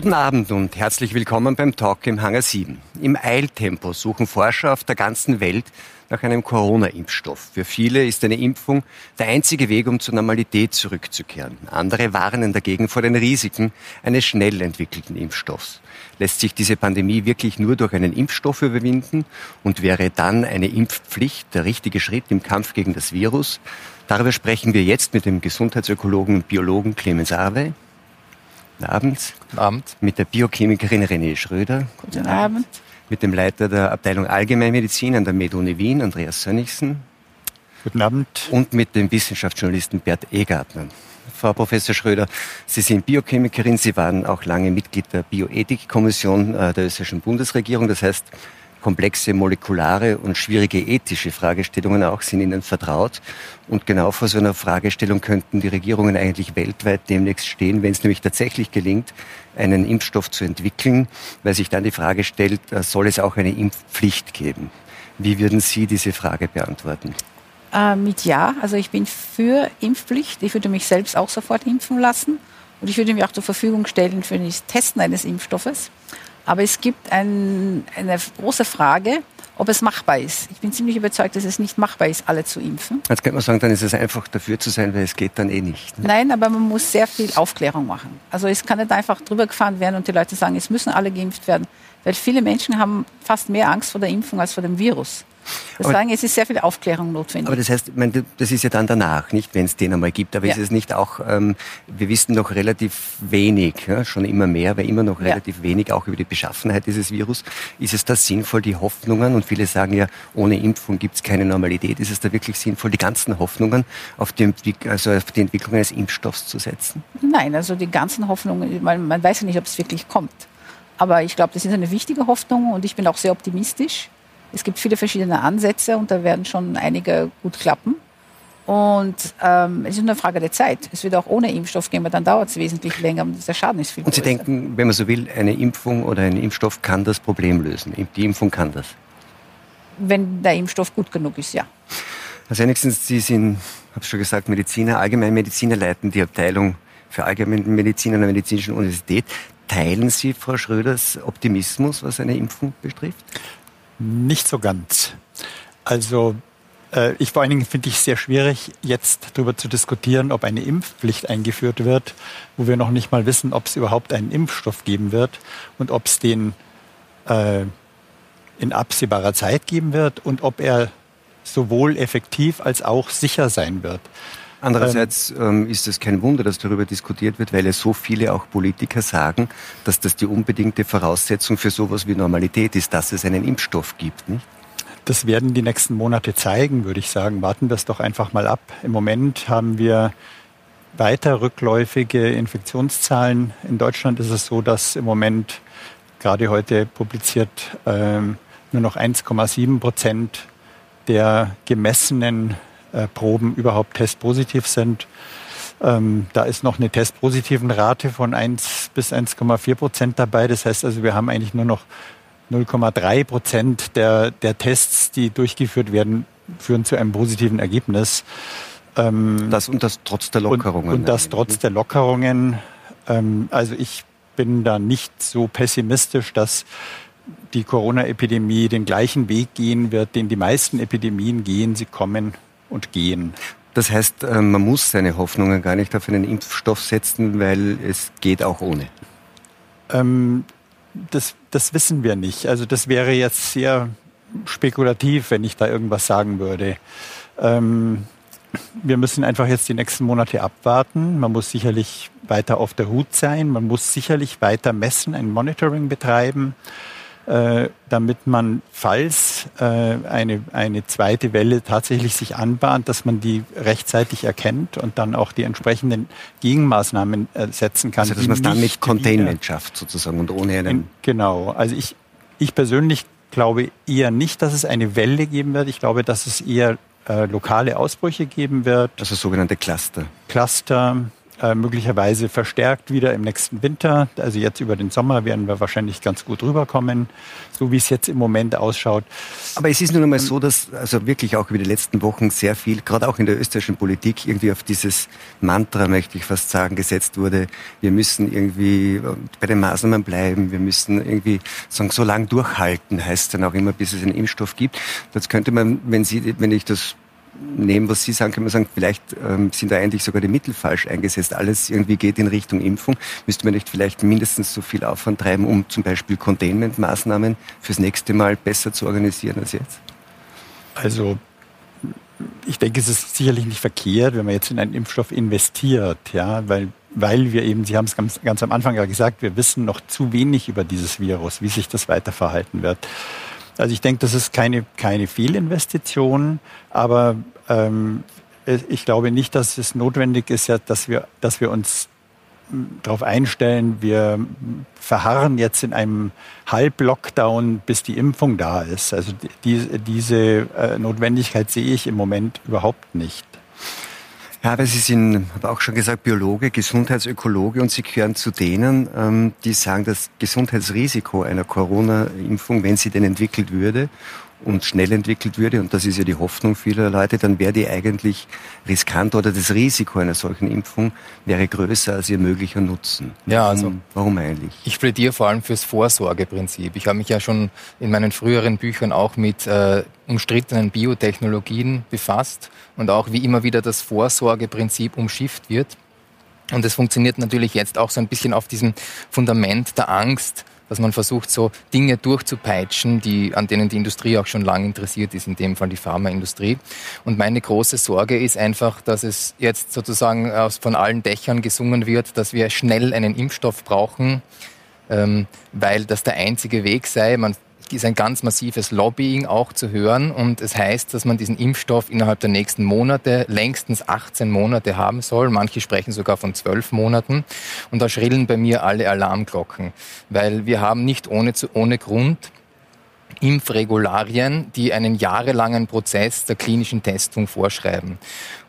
Guten Abend und herzlich willkommen beim Talk im Hangar 7. Im Eiltempo suchen Forscher auf der ganzen Welt nach einem Corona-Impfstoff. Für viele ist eine Impfung der einzige Weg, um zur Normalität zurückzukehren. Andere warnen dagegen vor den Risiken eines schnell entwickelten Impfstoffs. Lässt sich diese Pandemie wirklich nur durch einen Impfstoff überwinden und wäre dann eine Impfpflicht der richtige Schritt im Kampf gegen das Virus? Darüber sprechen wir jetzt mit dem Gesundheitsökologen und Biologen Clemens Arve. Guten Abend. Guten Abend. Mit der Biochemikerin René Schröder. Guten Abend. Mit dem Leiter der Abteilung Allgemeinmedizin an der MedUni Wien, Andreas Sönnigsen. Guten Abend. Und mit dem Wissenschaftsjournalisten Bert Egartner. Frau Professor Schröder, Sie sind Biochemikerin, Sie waren auch lange Mitglied der Bioethikkommission äh, der österreichischen Bundesregierung. Das heißt, komplexe molekulare und schwierige ethische Fragestellungen auch sind Ihnen vertraut. Und genau vor so einer Fragestellung könnten die Regierungen eigentlich weltweit demnächst stehen, wenn es nämlich tatsächlich gelingt, einen Impfstoff zu entwickeln, weil sich dann die Frage stellt, äh, soll es auch eine Impfpflicht geben? Wie würden Sie diese Frage beantworten? Äh, mit Ja. Also ich bin für Impfpflicht. Ich würde mich selbst auch sofort impfen lassen. Und ich würde mich auch zur Verfügung stellen für das Testen eines Impfstoffes. Aber es gibt ein, eine große Frage, ob es machbar ist. Ich bin ziemlich überzeugt, dass es nicht machbar ist, alle zu impfen. Jetzt könnte man sagen, dann ist es einfach dafür zu sein, weil es geht dann eh nicht. Ne? Nein, aber man muss sehr viel Aufklärung machen. Also es kann nicht einfach drüber gefahren werden und die Leute sagen, es müssen alle geimpft werden. Weil viele Menschen haben fast mehr Angst vor der Impfung als vor dem Virus. Deswegen es ist sehr viel Aufklärung notwendig. Aber das heißt, meine, das ist ja dann danach, nicht, wenn es den einmal gibt. Aber ja. ist es nicht auch, ähm, wir wissen noch relativ wenig, ja, schon immer mehr, aber immer noch relativ ja. wenig auch über die Beschaffenheit dieses Virus. Ist es da sinnvoll, die Hoffnungen, und viele sagen ja, ohne Impfung gibt es keine Normalität, ist es da wirklich sinnvoll, die ganzen Hoffnungen auf die, also auf die Entwicklung eines Impfstoffs zu setzen? Nein, also die ganzen Hoffnungen, man, man weiß ja nicht, ob es wirklich kommt. Aber ich glaube, das ist eine wichtige Hoffnung und ich bin auch sehr optimistisch. Es gibt viele verschiedene Ansätze und da werden schon einige gut klappen. Und ähm, es ist nur eine Frage der Zeit. Es wird auch ohne Impfstoff gehen, aber dann dauert es wesentlich länger und der Schaden ist viel Und Sie größer. denken, wenn man so will, eine Impfung oder ein Impfstoff kann das Problem lösen. Die Impfung kann das. Wenn der Impfstoff gut genug ist, ja. Also wenigstens Sie sind, habe schon gesagt, Mediziner, Allgemeinmediziner, leiten die Abteilung für Allgemeinmedizin an der Medizinischen Universität. Teilen Sie Frau Schröders Optimismus, was eine Impfung betrifft? Nicht so ganz. Also äh, ich vor allen Dingen finde ich sehr schwierig, jetzt darüber zu diskutieren, ob eine Impfpflicht eingeführt wird, wo wir noch nicht mal wissen, ob es überhaupt einen Impfstoff geben wird und ob es den äh, in absehbarer Zeit geben wird und ob er sowohl effektiv als auch sicher sein wird. Andererseits ähm, ist es kein Wunder, dass darüber diskutiert wird, weil es so viele auch Politiker sagen, dass das die unbedingte Voraussetzung für sowas wie Normalität ist, dass es einen Impfstoff gibt. Nicht? Das werden die nächsten Monate zeigen, würde ich sagen. Warten wir es doch einfach mal ab. Im Moment haben wir weiter rückläufige Infektionszahlen. In Deutschland ist es so, dass im Moment gerade heute publiziert ähm, nur noch 1,7 Prozent der gemessenen äh, Proben überhaupt testpositiv sind. Ähm, da ist noch eine testpositiven Rate von 1 bis 1,4 Prozent dabei. Das heißt also, wir haben eigentlich nur noch 0,3 Prozent der, der Tests, die durchgeführt werden, führen zu einem positiven Ergebnis. Ähm, das und das trotz der Lockerungen. Und, und das trotz der Lockerungen. Ähm, also ich bin da nicht so pessimistisch, dass die Corona-Epidemie den gleichen Weg gehen wird, den die meisten Epidemien gehen. Sie kommen und gehen. Das heißt, äh, man muss seine Hoffnungen gar nicht auf einen Impfstoff setzen, weil es geht auch ohne. Ähm, das, das wissen wir nicht. Also das wäre jetzt sehr spekulativ, wenn ich da irgendwas sagen würde. Ähm, wir müssen einfach jetzt die nächsten Monate abwarten. Man muss sicherlich weiter auf der Hut sein. Man muss sicherlich weiter messen, ein Monitoring betreiben. Äh, damit man, falls äh, eine, eine zweite Welle tatsächlich sich anbahnt, dass man die rechtzeitig erkennt und dann auch die entsprechenden Gegenmaßnahmen äh, setzen kann. Also dass man es dann mit Containment schafft sozusagen und ohne einen... Genau, also ich, ich persönlich glaube eher nicht, dass es eine Welle geben wird. Ich glaube, dass es eher äh, lokale Ausbrüche geben wird. Also sogenannte Cluster. Cluster, äh, möglicherweise verstärkt wieder im nächsten Winter. Also jetzt über den Sommer werden wir wahrscheinlich ganz gut rüberkommen, so wie es jetzt im Moment ausschaut. Aber es ist nun einmal so, dass also wirklich auch über die letzten Wochen sehr viel, gerade auch in der österreichischen Politik, irgendwie auf dieses Mantra, möchte ich fast sagen, gesetzt wurde. Wir müssen irgendwie bei den Maßnahmen bleiben, wir müssen irgendwie sagen, so lange durchhalten, heißt dann auch immer, bis es einen Impfstoff gibt. Das könnte man, wenn Sie, wenn ich das nehmen, was Sie sagen, kann man sagen, vielleicht ähm, sind da eigentlich sogar die Mittel falsch eingesetzt. Alles irgendwie geht in Richtung Impfung. Müsste man nicht vielleicht mindestens so viel Aufwand treiben, um zum Beispiel Containment-Maßnahmen fürs nächste Mal besser zu organisieren als jetzt? Also ich denke, es ist sicherlich nicht verkehrt, wenn man jetzt in einen Impfstoff investiert, ja, weil, weil wir eben, Sie haben es ganz, ganz am Anfang ja gesagt, wir wissen noch zu wenig über dieses Virus, wie sich das weiterverhalten wird. Also ich denke, das ist keine, keine Fehlinvestition, aber ähm, ich glaube nicht, dass es notwendig ist, dass wir, dass wir uns darauf einstellen, wir verharren jetzt in einem Halb-Lockdown, bis die Impfung da ist. Also die, diese äh, Notwendigkeit sehe ich im Moment überhaupt nicht. Ja, aber Sie sind, habe auch schon gesagt, Biologe, Gesundheitsökologe und Sie gehören zu denen, ähm, die sagen, das Gesundheitsrisiko einer Corona-Impfung, wenn sie denn entwickelt würde und schnell entwickelt würde, und das ist ja die Hoffnung vieler Leute, dann wäre die eigentlich riskant oder das Risiko einer solchen Impfung wäre größer als ihr möglicher Nutzen. Ja, also warum eigentlich? Ich plädiere vor allem fürs Vorsorgeprinzip. Ich habe mich ja schon in meinen früheren Büchern auch mit äh, umstrittenen Biotechnologien befasst und auch wie immer wieder das Vorsorgeprinzip umschifft wird. Und es funktioniert natürlich jetzt auch so ein bisschen auf diesem Fundament der Angst, dass man versucht, so Dinge durchzupeitschen, die, an denen die Industrie auch schon lange interessiert ist, in dem Fall die Pharmaindustrie. Und meine große Sorge ist einfach, dass es jetzt sozusagen von allen Dächern gesungen wird, dass wir schnell einen Impfstoff brauchen, ähm, weil das der einzige Weg sei. Man ist ein ganz massives Lobbying auch zu hören. Und es heißt, dass man diesen Impfstoff innerhalb der nächsten Monate, längstens 18 Monate haben soll. Manche sprechen sogar von zwölf Monaten. Und da schrillen bei mir alle Alarmglocken, weil wir haben nicht ohne, ohne Grund Impfregularien, die einen jahrelangen Prozess der klinischen Testung vorschreiben.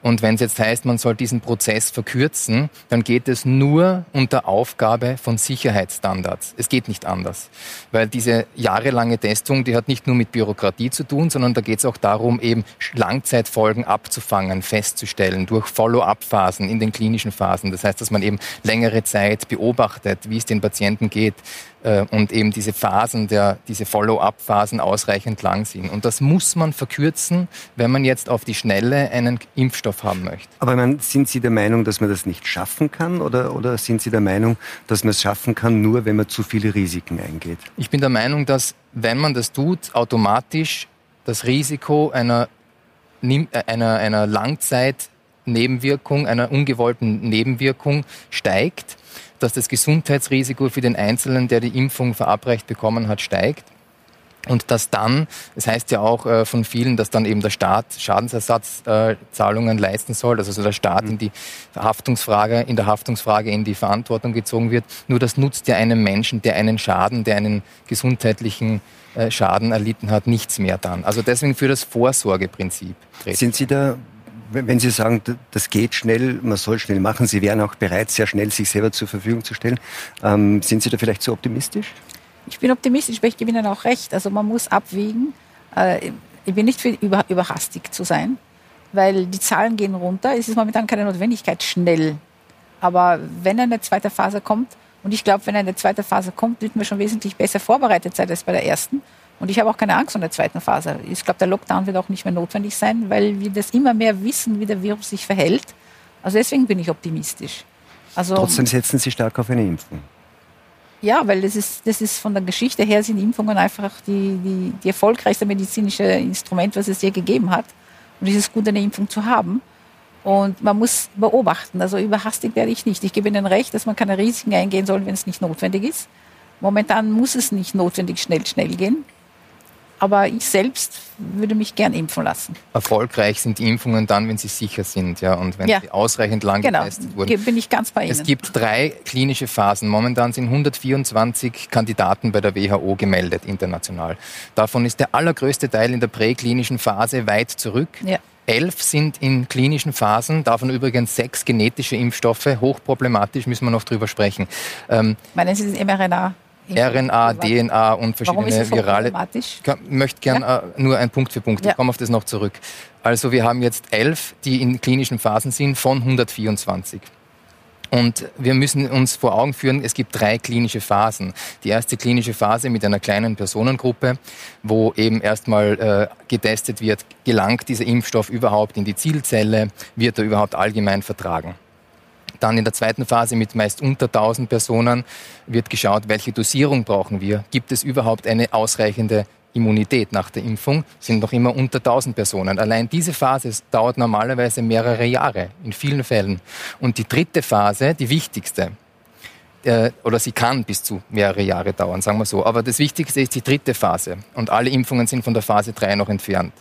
Und wenn es jetzt heißt, man soll diesen Prozess verkürzen, dann geht es nur unter Aufgabe von Sicherheitsstandards. Es geht nicht anders. Weil diese jahrelange Testung, die hat nicht nur mit Bürokratie zu tun, sondern da geht es auch darum, eben Langzeitfolgen abzufangen, festzustellen durch Follow-up-Phasen in den klinischen Phasen. Das heißt, dass man eben längere Zeit beobachtet, wie es den Patienten geht äh, und eben diese Phasen, der, diese Follow-up-Phasen ausreichend lang sind. Und das muss man verkürzen, wenn man jetzt auf die Schnelle einen Impfstoff haben möchte. Aber man, sind Sie der Meinung, dass man das nicht schaffen kann oder, oder sind Sie der Meinung, dass man es schaffen kann, nur wenn man zu viele Risiken eingeht? Ich bin der Meinung, dass wenn man das tut, automatisch das Risiko einer, äh, einer, einer Langzeitnebenwirkung, einer ungewollten Nebenwirkung steigt dass das Gesundheitsrisiko für den Einzelnen, der die Impfung verabreicht bekommen hat, steigt. Und dass dann, es das heißt ja auch äh, von vielen, dass dann eben der Staat Schadensersatzzahlungen äh, leisten soll, also der Staat in die Haftungsfrage, in der Haftungsfrage in die Verantwortung gezogen wird. Nur das nutzt ja einem Menschen, der einen Schaden, der einen gesundheitlichen äh, Schaden erlitten hat, nichts mehr dann. Also deswegen für das Vorsorgeprinzip. Sind Sie da wenn Sie sagen, das geht schnell, man soll schnell machen, Sie wären auch bereit, sehr schnell sich selber zur Verfügung zu stellen, ähm, sind Sie da vielleicht zu optimistisch? Ich bin optimistisch, aber ich gebe Ihnen auch recht. Also man muss abwägen. Äh, ich bin nicht für über, überhastig zu sein, weil die Zahlen gehen runter. Es ist momentan keine Notwendigkeit schnell. Aber wenn eine zweite Phase kommt, und ich glaube, wenn eine zweite Phase kommt, wird man schon wesentlich besser vorbereitet sein als bei der ersten. Und ich habe auch keine Angst vor der zweiten Phase. Ich glaube, der Lockdown wird auch nicht mehr notwendig sein, weil wir das immer mehr wissen, wie der Virus sich verhält. Also deswegen bin ich optimistisch. Also, Trotzdem setzen Sie stark auf eine Impfung. Ja, weil das ist, das ist von der Geschichte her sind Impfungen einfach die, die, die erfolgreichste medizinische Instrument, was es je gegeben hat. Und es ist gut, eine Impfung zu haben. Und man muss beobachten. Also überhastig werde ich nicht. Ich gebe Ihnen recht, dass man keine Risiken eingehen soll, wenn es nicht notwendig ist. Momentan muss es nicht notwendig schnell, schnell gehen. Aber ich selbst würde mich gern impfen lassen. Erfolgreich sind die Impfungen dann, wenn sie sicher sind, ja, und wenn ja. sie ausreichend lang genau. getestet wurden. bin ich ganz bei Ihnen. Es gibt drei klinische Phasen. Momentan sind 124 Kandidaten bei der WHO gemeldet, international. Davon ist der allergrößte Teil in der präklinischen Phase weit zurück. Ja. Elf sind in klinischen Phasen, davon übrigens sechs genetische Impfstoffe. Hochproblematisch, müssen wir noch drüber sprechen. Ähm, Meinen Sie das mRNA? RNA, DNA und verschiedene Warum ist das virale. Ich möchte gerne ja? äh, nur ein Punkt für Punkt. Ich komme auf das noch zurück. Also wir haben jetzt elf, die in klinischen Phasen sind, von 124. Und wir müssen uns vor Augen führen, es gibt drei klinische Phasen. Die erste klinische Phase mit einer kleinen Personengruppe, wo eben erstmal äh, getestet wird, gelangt dieser Impfstoff überhaupt in die Zielzelle, wird er überhaupt allgemein vertragen. Dann in der zweiten Phase mit meist unter 1000 Personen wird geschaut, welche Dosierung brauchen wir. Gibt es überhaupt eine ausreichende Immunität nach der Impfung? Sind noch immer unter 1000 Personen. Allein diese Phase dauert normalerweise mehrere Jahre in vielen Fällen. Und die dritte Phase, die wichtigste, äh, oder sie kann bis zu mehrere Jahre dauern, sagen wir so. Aber das Wichtigste ist die dritte Phase. Und alle Impfungen sind von der Phase 3 noch entfernt.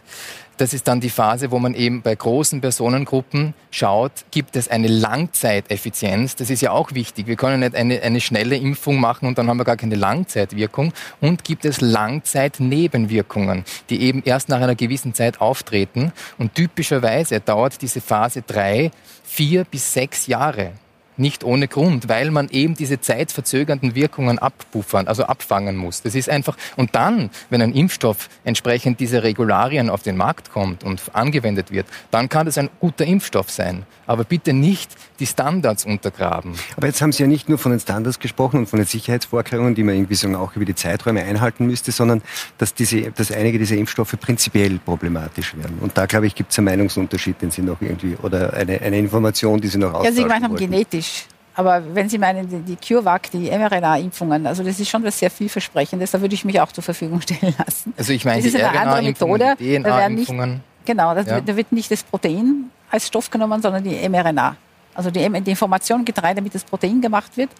Das ist dann die Phase, wo man eben bei großen Personengruppen schaut, gibt es eine Langzeiteffizienz. Das ist ja auch wichtig. Wir können nicht eine, eine schnelle Impfung machen und dann haben wir gar keine Langzeitwirkung. Und gibt es Langzeitnebenwirkungen, die eben erst nach einer gewissen Zeit auftreten. Und typischerweise dauert diese Phase drei, vier bis sechs Jahre nicht ohne Grund, weil man eben diese zeitverzögernden Wirkungen abpuffern, also abfangen muss. Das ist einfach, und dann, wenn ein Impfstoff entsprechend diese Regularien auf den Markt kommt und angewendet wird, dann kann das ein guter Impfstoff sein. Aber bitte nicht die Standards untergraben. Aber jetzt haben Sie ja nicht nur von den Standards gesprochen und von den Sicherheitsvorkehrungen, die man irgendwie sagen, auch über die Zeiträume einhalten müsste, sondern dass, diese, dass einige dieser Impfstoffe prinzipiell problematisch werden. Und da, glaube ich, gibt es einen Meinungsunterschied, den Sie noch irgendwie, oder eine, eine Information, die Sie noch Ja, Sie gemeint haben genetisch. Aber wenn Sie meinen, die CureVac, die mRNA-Impfungen, also das ist schon was sehr vielversprechendes, da würde ich mich auch zur Verfügung stellen lassen. Also ich meine, das ist eine andere Methode. DNA-Impfungen. Genau, ja. wird, da wird nicht das Protein als Stoff genommen, sondern die mRNA. Also die, die Information getreut, damit das Protein gemacht wird.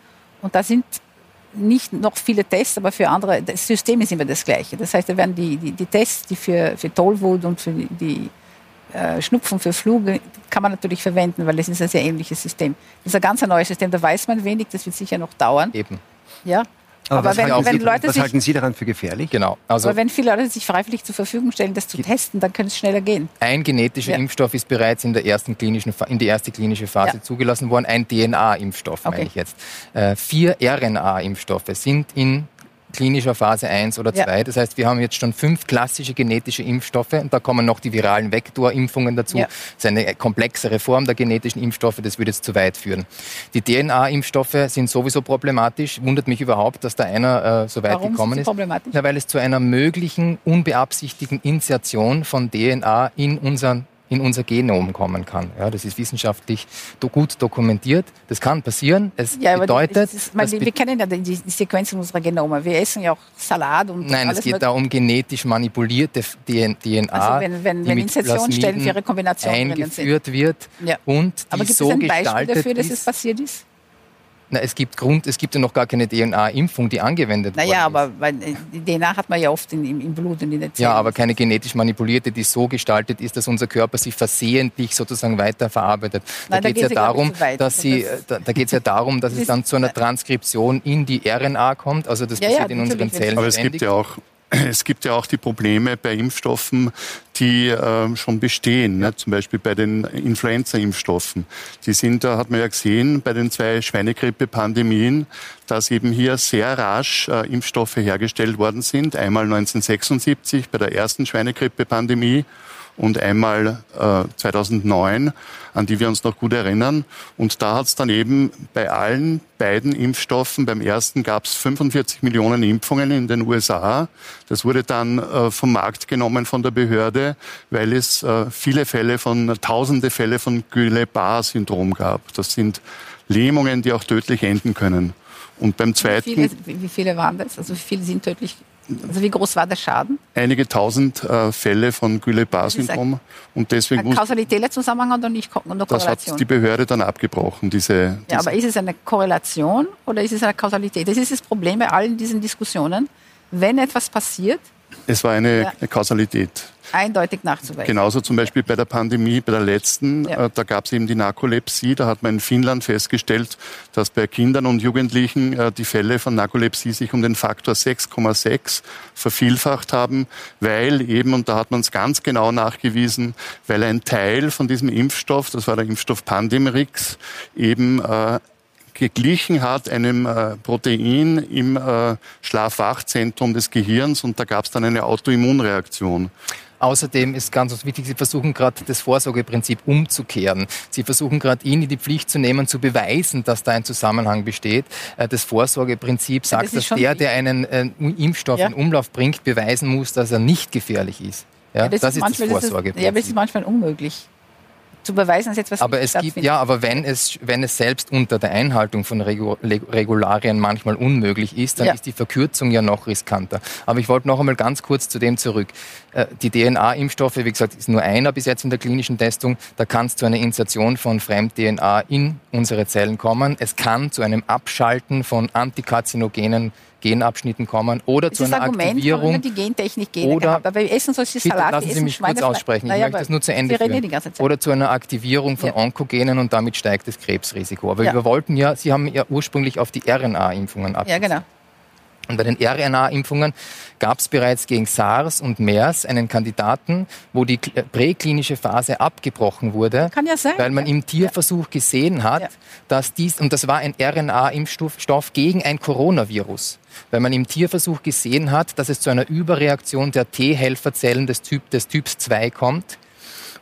Und da sind nicht noch viele Tests, aber für andere, das System ist immer das gleiche. Das heißt, da werden die, die, die Tests, die für, für Tollwut und für die äh, Schnupfen, für Flug, kann man natürlich verwenden, weil das ist ein sehr ähnliches System. Das ist ein ganz neues System, da weiß man wenig, das wird sicher noch dauern. Eben. Ja, aber, aber wenn, wenn Leute was sich, halten Sie daran für gefährlich? Genau. Also aber wenn viele Leute sich freiwillig zur Verfügung stellen, das zu testen, dann könnte es schneller gehen. Ein genetischer ja. Impfstoff ist bereits in der ersten klinischen, in die erste klinische Phase ja. zugelassen worden. Ein DNA-Impfstoff okay. meine ich jetzt. Äh, vier RNA-Impfstoffe sind in klinischer Phase 1 oder 2. Ja. Das heißt, wir haben jetzt schon fünf klassische genetische Impfstoffe und da kommen noch die viralen Vektorimpfungen dazu. Ja. Das ist eine komplexere Form der genetischen Impfstoffe, das würde jetzt zu weit führen. Die DNA-Impfstoffe sind sowieso problematisch. Wundert mich überhaupt, dass da einer äh, so weit Warum gekommen ist. Problematisch? Ja, weil es zu einer möglichen unbeabsichtigten Insertion von DNA in unseren in unser Genom kommen kann. Ja, das ist wissenschaftlich do gut dokumentiert. Das kann passieren. Es ja, bedeutet, ist, meine, wir kennen ja die, die Sequenzen unserer Genome. Wir essen ja auch Salat und Nein, es geht da um genetisch manipulierte DNA, also wenn, wenn, wenn Insertionsstellen für ihre Kombination eingeführt wird ja. und die Aber gibt so es ein Beispiel dafür, dass es passiert ist? Na, es gibt Grund, es gibt ja noch gar keine DNA-Impfung, die angewendet naja, worden ist. Naja, aber weil, äh, die DNA hat man ja oft in, im, im Blut und in der Zellen. Ja, aber keine genetisch manipulierte, die so gestaltet ist, dass unser Körper sie versehentlich sozusagen weiterverarbeitet. Da geht es ja darum, dass sie, da, da geht es ja darum, dass es dann zu einer Transkription in die RNA kommt. Also das passiert ja, in unseren Zellen. Aber es gibt ja auch es gibt ja auch die Probleme bei Impfstoffen, die äh, schon bestehen, ne? zum Beispiel bei den Influenza-Impfstoffen. Die sind, da hat man ja gesehen, bei den zwei Schweinegrippe-Pandemien, dass eben hier sehr rasch äh, Impfstoffe hergestellt worden sind. Einmal 1976 bei der ersten Schweinegrippe-Pandemie und einmal äh, 2009, an die wir uns noch gut erinnern. Und da hat es dann eben bei allen beiden Impfstoffen, beim ersten gab es 45 Millionen Impfungen in den USA. Das wurde dann äh, vom Markt genommen von der Behörde, weil es äh, viele Fälle von, tausende Fälle von Guillain-Barré-Syndrom gab. Das sind Lähmungen, die auch tödlich enden können. Und beim zweiten. Wie viele, wie viele waren das? Also wie viele sind tödlich also wie groß war der Schaden? Einige tausend äh, Fälle von Guillain-Barré-Syndrom. Und deswegen ein kausalitärer Zusammenhang oder nicht nur Korrelation? Das hat die Behörde dann abgebrochen, diese, diese... Ja, aber ist es eine Korrelation oder ist es eine Kausalität? Das ist das Problem bei allen diesen Diskussionen. Wenn etwas passiert... Es war eine, ja. eine Kausalität. Eindeutig nachzuweisen. Genauso zum Beispiel bei der Pandemie, bei der letzten, ja. äh, da gab es eben die Narkolepsie. Da hat man in Finnland festgestellt, dass bei Kindern und Jugendlichen äh, die Fälle von Narkolepsie sich um den Faktor 6,6 vervielfacht haben, weil eben, und da hat man es ganz genau nachgewiesen, weil ein Teil von diesem Impfstoff, das war der Impfstoff Pandemrix, eben äh, geglichen hat einem äh, Protein im äh, Schlafwachzentrum des Gehirns und da gab es dann eine Autoimmunreaktion. Außerdem ist ganz wichtig, Sie versuchen gerade das Vorsorgeprinzip umzukehren. Sie versuchen gerade ihn in die Pflicht zu nehmen, zu beweisen, dass da ein Zusammenhang besteht. Äh, das Vorsorgeprinzip sagt, ja, das dass der, der einen äh, Impfstoff ja. in Umlauf bringt, beweisen muss, dass er nicht gefährlich ist. Ja, ja das, das, ist das Vorsorgeprinzip. ja, aber das ist manchmal unmöglich zu beweisen, dass etwas Aber es gibt, ja, aber wenn es, wenn es selbst unter der Einhaltung von Regularien manchmal unmöglich ist, dann ja. ist die Verkürzung ja noch riskanter. Aber ich wollte noch einmal ganz kurz zu dem zurück. Äh, die DNA-Impfstoffe, wie gesagt, ist nur einer bis jetzt in der klinischen Testung. Da kann es zu einer Insertion von Fremd-DNA in unsere Zellen kommen. Es kann zu einem Abschalten von Antikarzinogenen Genabschnitten kommen oder zu einer Argument, Aktivierung. Die Gentechnik Gene oder, gehabt, aber wir essen solche Salate, lassen Sie mich kurz aussprechen, ich naja, möchte das nur zu Ende führen. Oder zu einer Aktivierung von ja. Onkogenen und damit steigt das Krebsrisiko. Aber ja. wir wollten ja, Sie haben ja ursprünglich auf die RNA-Impfungen abgestellt. Ja, genau. Und bei den RNA-Impfungen gab es bereits gegen SARS und MERS einen Kandidaten, wo die präklinische Phase abgebrochen wurde, Kann ja sein, weil man ja. im Tierversuch gesehen hat, ja. dass dies, und das war ein RNA-Impfstoff gegen ein Coronavirus, weil man im Tierversuch gesehen hat, dass es zu einer Überreaktion der T-Helferzellen des, typ, des Typs 2 kommt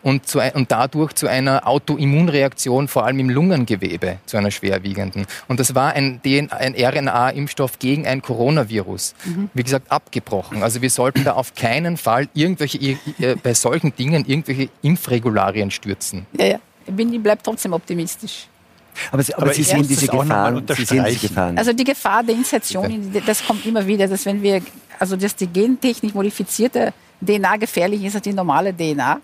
und, zu, und dadurch zu einer Autoimmunreaktion, vor allem im Lungengewebe, zu einer schwerwiegenden. Und das war ein, ein RNA-Impfstoff gegen ein Coronavirus. Mhm. Wie gesagt, abgebrochen. Also wir sollten da auf keinen Fall irgendwelche, äh, bei solchen Dingen irgendwelche Impfregularien stürzen. Ja, ja. Ich bleibe trotzdem optimistisch. Aber Sie, aber aber Sie sehen diese Gefahren, Sie sehen diese Gefahren. Also die Gefahr der Insertion, das kommt immer wieder, dass wenn wir, also dass die gentechnisch modifizierte DNA gefährlich ist als die normale DNA,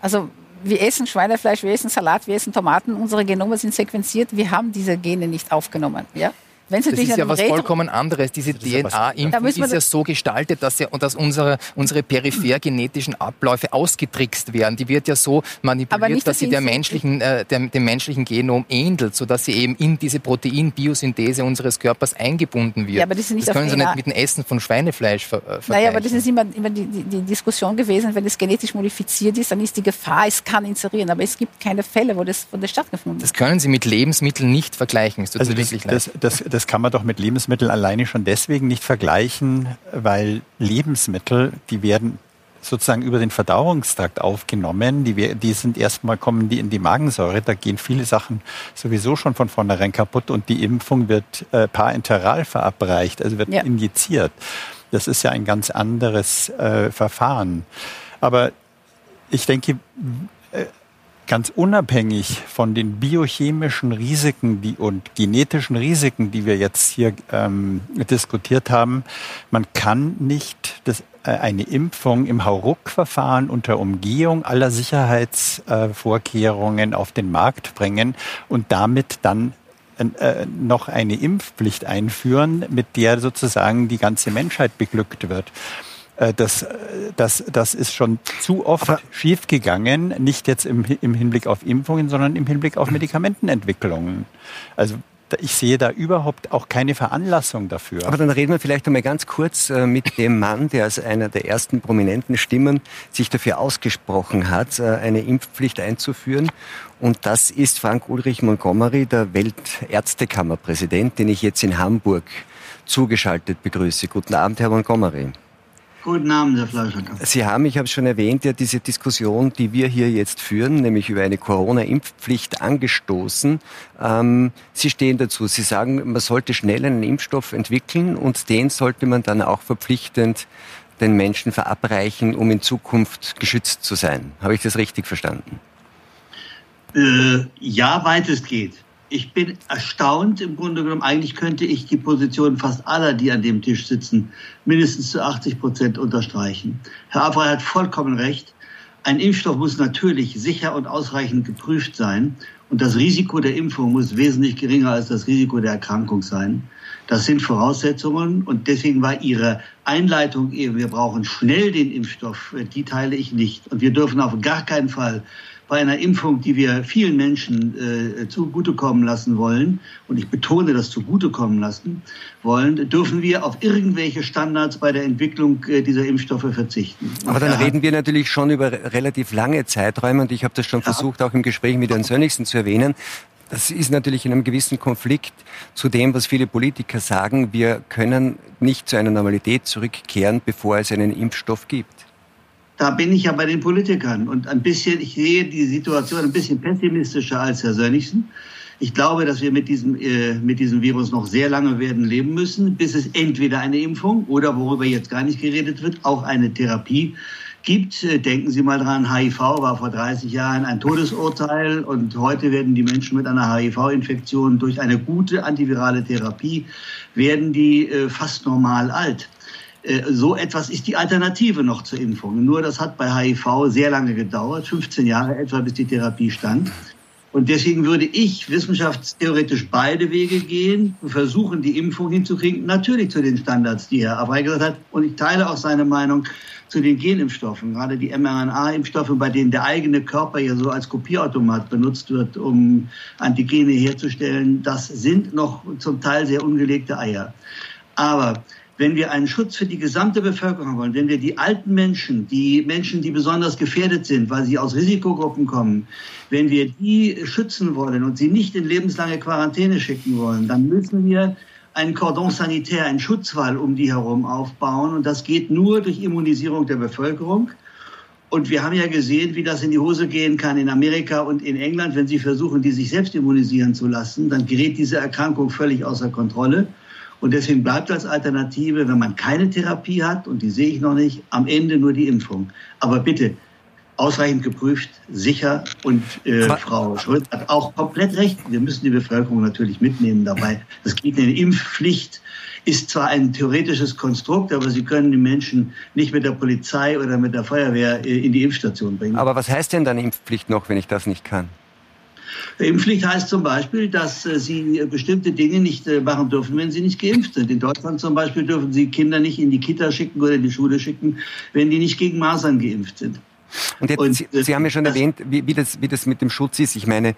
also wir essen Schweinefleisch, wir essen Salat, wir essen Tomaten, unsere Genome sind sequenziert, wir haben diese Gene nicht aufgenommen. Ja? Wenn das ist ja was Retro vollkommen anderes. Diese DNA-Impfung ist ja so gestaltet, dass, ja, dass unsere, unsere peripher genetischen Abläufe ausgetrickst werden. Die wird ja so manipuliert, nicht, dass, dass sie der menschlichen, äh, der, dem menschlichen Genom ähnelt, sodass sie eben in diese Proteinbiosynthese unseres Körpers eingebunden wird. Ja, aber das, ist nicht das können Sie nicht mit dem Essen von Schweinefleisch ver äh, vergleichen. Naja, aber das ist immer, immer die, die, die, Diskussion gewesen, wenn es genetisch modifiziert ist, dann ist die Gefahr, es kann inserieren. Aber es gibt keine Fälle, wo das, wo das stattgefunden hat. Das können Sie mit Lebensmitteln nicht vergleichen. also das, das, das, das kann man doch mit Lebensmitteln alleine schon deswegen nicht vergleichen, weil Lebensmittel, die werden sozusagen über den Verdauungstrakt aufgenommen. Die, die sind erstmal kommen die in die Magensäure. Da gehen viele Sachen sowieso schon von vornherein kaputt und die Impfung wird äh, parenteral verabreicht, also wird ja. injiziert. Das ist ja ein ganz anderes äh, Verfahren. Aber ich denke, äh, ganz unabhängig von den biochemischen Risiken die, und genetischen Risiken, die wir jetzt hier ähm, diskutiert haben, man kann nicht das, äh, eine Impfung im Hauruck-Verfahren unter Umgehung aller Sicherheitsvorkehrungen äh, auf den Markt bringen und damit dann äh, noch eine Impfpflicht einführen, mit der sozusagen die ganze Menschheit beglückt wird. Äh, das, äh, das, das ist schon zu oft Aber schiefgegangen, nicht jetzt im, im Hinblick auf Impfungen, sondern im Hinblick auf Medikamentenentwicklungen. Also ich sehe da überhaupt auch keine Veranlassung dafür. Aber dann reden wir vielleicht einmal ganz kurz äh, mit dem Mann, der als einer der ersten prominenten Stimmen sich dafür ausgesprochen hat, eine Impfpflicht einzuführen. Und das ist Frank Ulrich Montgomery, der Weltärztekammerpräsident, den ich jetzt in Hamburg zugeschaltet begrüße. Guten Abend, Herr Montgomery. Guten Abend, Herr Fleischacker. Sie haben, ich habe es schon erwähnt, ja diese Diskussion, die wir hier jetzt führen, nämlich über eine Corona-Impfpflicht angestoßen. Ähm, Sie stehen dazu. Sie sagen, man sollte schnell einen Impfstoff entwickeln und den sollte man dann auch verpflichtend den Menschen verabreichen, um in Zukunft geschützt zu sein. Habe ich das richtig verstanden? Äh, ja, weit es geht ich bin erstaunt im Grunde genommen. Eigentlich könnte ich die Position fast aller, die an dem Tisch sitzen, mindestens zu 80 Prozent unterstreichen. Herr Afrey hat vollkommen recht. Ein Impfstoff muss natürlich sicher und ausreichend geprüft sein. Und das Risiko der Impfung muss wesentlich geringer als das Risiko der Erkrankung sein. Das sind Voraussetzungen und deswegen war Ihre Einleitung eben, wir brauchen schnell den Impfstoff, die teile ich nicht. Und wir dürfen auf gar keinen Fall bei einer Impfung, die wir vielen Menschen äh, zugutekommen lassen wollen, und ich betone das zugutekommen lassen wollen, dürfen wir auf irgendwelche Standards bei der Entwicklung äh, dieser Impfstoffe verzichten. Aber dann reden wir natürlich schon über relativ lange Zeiträume und ich habe das schon ja. versucht, auch im Gespräch mit Herrn Sönnigsen zu erwähnen. Das ist natürlich in einem gewissen Konflikt zu dem, was viele Politiker sagen. Wir können nicht zu einer Normalität zurückkehren, bevor es einen Impfstoff gibt da bin ich ja bei den Politikern und ein bisschen, ich sehe die Situation ein bisschen pessimistischer als Herr Sönnigsen. Ich glaube, dass wir mit diesem, äh, mit diesem Virus noch sehr lange werden leben müssen, bis es entweder eine Impfung oder, worüber jetzt gar nicht geredet wird, auch eine Therapie gibt. Äh, denken Sie mal dran, HIV war vor 30 Jahren ein Todesurteil und heute werden die Menschen mit einer HIV-Infektion durch eine gute antivirale Therapie, werden die äh, fast normal alt. Äh, so etwas ist die Alternative noch zur Impfung. Nur das hat bei HIV sehr lange gedauert, 15 Jahre etwa, bis die Therapie stand. Und deswegen würde ich wissenschaftstheoretisch beide Wege gehen, versuchen, die Impfung hinzukriegen, natürlich zu den Standards, die Herr Abrey gesagt hat. Und ich teile auch seine Meinung zu den Genimpfstoffen, gerade die mRNA-Impfstoffe, bei denen der eigene Körper ja so als Kopierautomat benutzt wird, um Antigene herzustellen. Das sind noch zum Teil sehr ungelegte Eier. Aber wenn wir einen Schutz für die gesamte Bevölkerung wollen, wenn wir die alten Menschen, die Menschen, die besonders gefährdet sind, weil sie aus Risikogruppen kommen, wenn wir die schützen wollen und sie nicht in lebenslange Quarantäne schicken wollen, dann müssen wir einen Cordon sanitär, einen Schutzwall um die herum aufbauen. Und das geht nur durch Immunisierung der Bevölkerung. Und wir haben ja gesehen, wie das in die Hose gehen kann in Amerika und in England. Wenn sie versuchen, die sich selbst immunisieren zu lassen, dann gerät diese Erkrankung völlig außer Kontrolle. Und deswegen bleibt als Alternative, wenn man keine Therapie hat, und die sehe ich noch nicht, am Ende nur die Impfung. Aber bitte, ausreichend geprüft, sicher und äh, Frau Schulz hat auch komplett recht. Wir müssen die Bevölkerung natürlich mitnehmen dabei. Das geht eine Impfpflicht ist zwar ein theoretisches Konstrukt, aber Sie können die Menschen nicht mit der Polizei oder mit der Feuerwehr äh, in die Impfstation bringen. Aber was heißt denn dann Impfpflicht noch, wenn ich das nicht kann? Impfpflicht heißt zum Beispiel, dass äh, Sie bestimmte Dinge nicht äh, machen dürfen, wenn Sie nicht geimpft sind. In Deutschland zum Beispiel dürfen Sie Kinder nicht in die Kita schicken oder in die Schule schicken, wenn die nicht gegen Masern geimpft sind. Und, jetzt, Und Sie, Sie, haben ja schon erwähnt, wie, wie, das, wie das mit dem Schutz ist. Ich meine,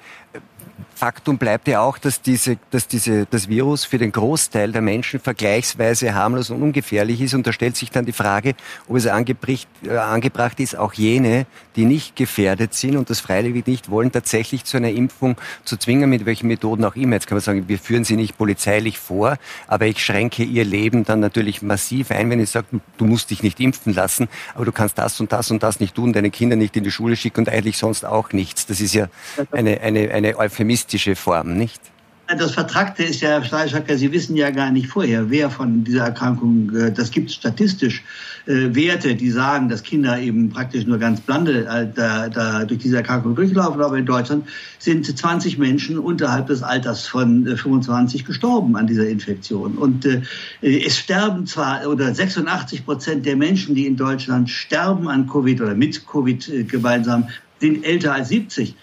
Faktum bleibt ja auch, dass, diese, dass diese, das Virus für den Großteil der Menschen vergleichsweise harmlos und ungefährlich ist. Und da stellt sich dann die Frage, ob es angebracht, äh, angebracht ist, auch jene, die nicht gefährdet sind und das freiwillig nicht wollen, tatsächlich zu einer Impfung zu zwingen, mit welchen Methoden auch immer. Jetzt kann man sagen, wir führen sie nicht polizeilich vor, aber ich schränke ihr Leben dann natürlich massiv ein, wenn ich sage, du musst dich nicht impfen lassen, aber du kannst das und das und das nicht tun, deine Kinder nicht in die Schule schicken und eigentlich sonst auch nichts. Das ist ja eine, eine, eine Euphemismus euphemistische Form, nicht? Das Vertragte ist ja, Herr Steinschacker, Sie wissen ja gar nicht vorher, wer von dieser Erkrankung, äh, das gibt statistisch äh, Werte, die sagen, dass Kinder eben praktisch nur ganz blande äh, da, da durch diese Erkrankung durchlaufen. Aber in Deutschland sind 20 Menschen unterhalb des Alters von äh, 25 gestorben an dieser Infektion. Und äh, es sterben zwar, oder 86 Prozent der Menschen, die in Deutschland sterben an Covid oder mit Covid äh, gemeinsam, sind älter als 70.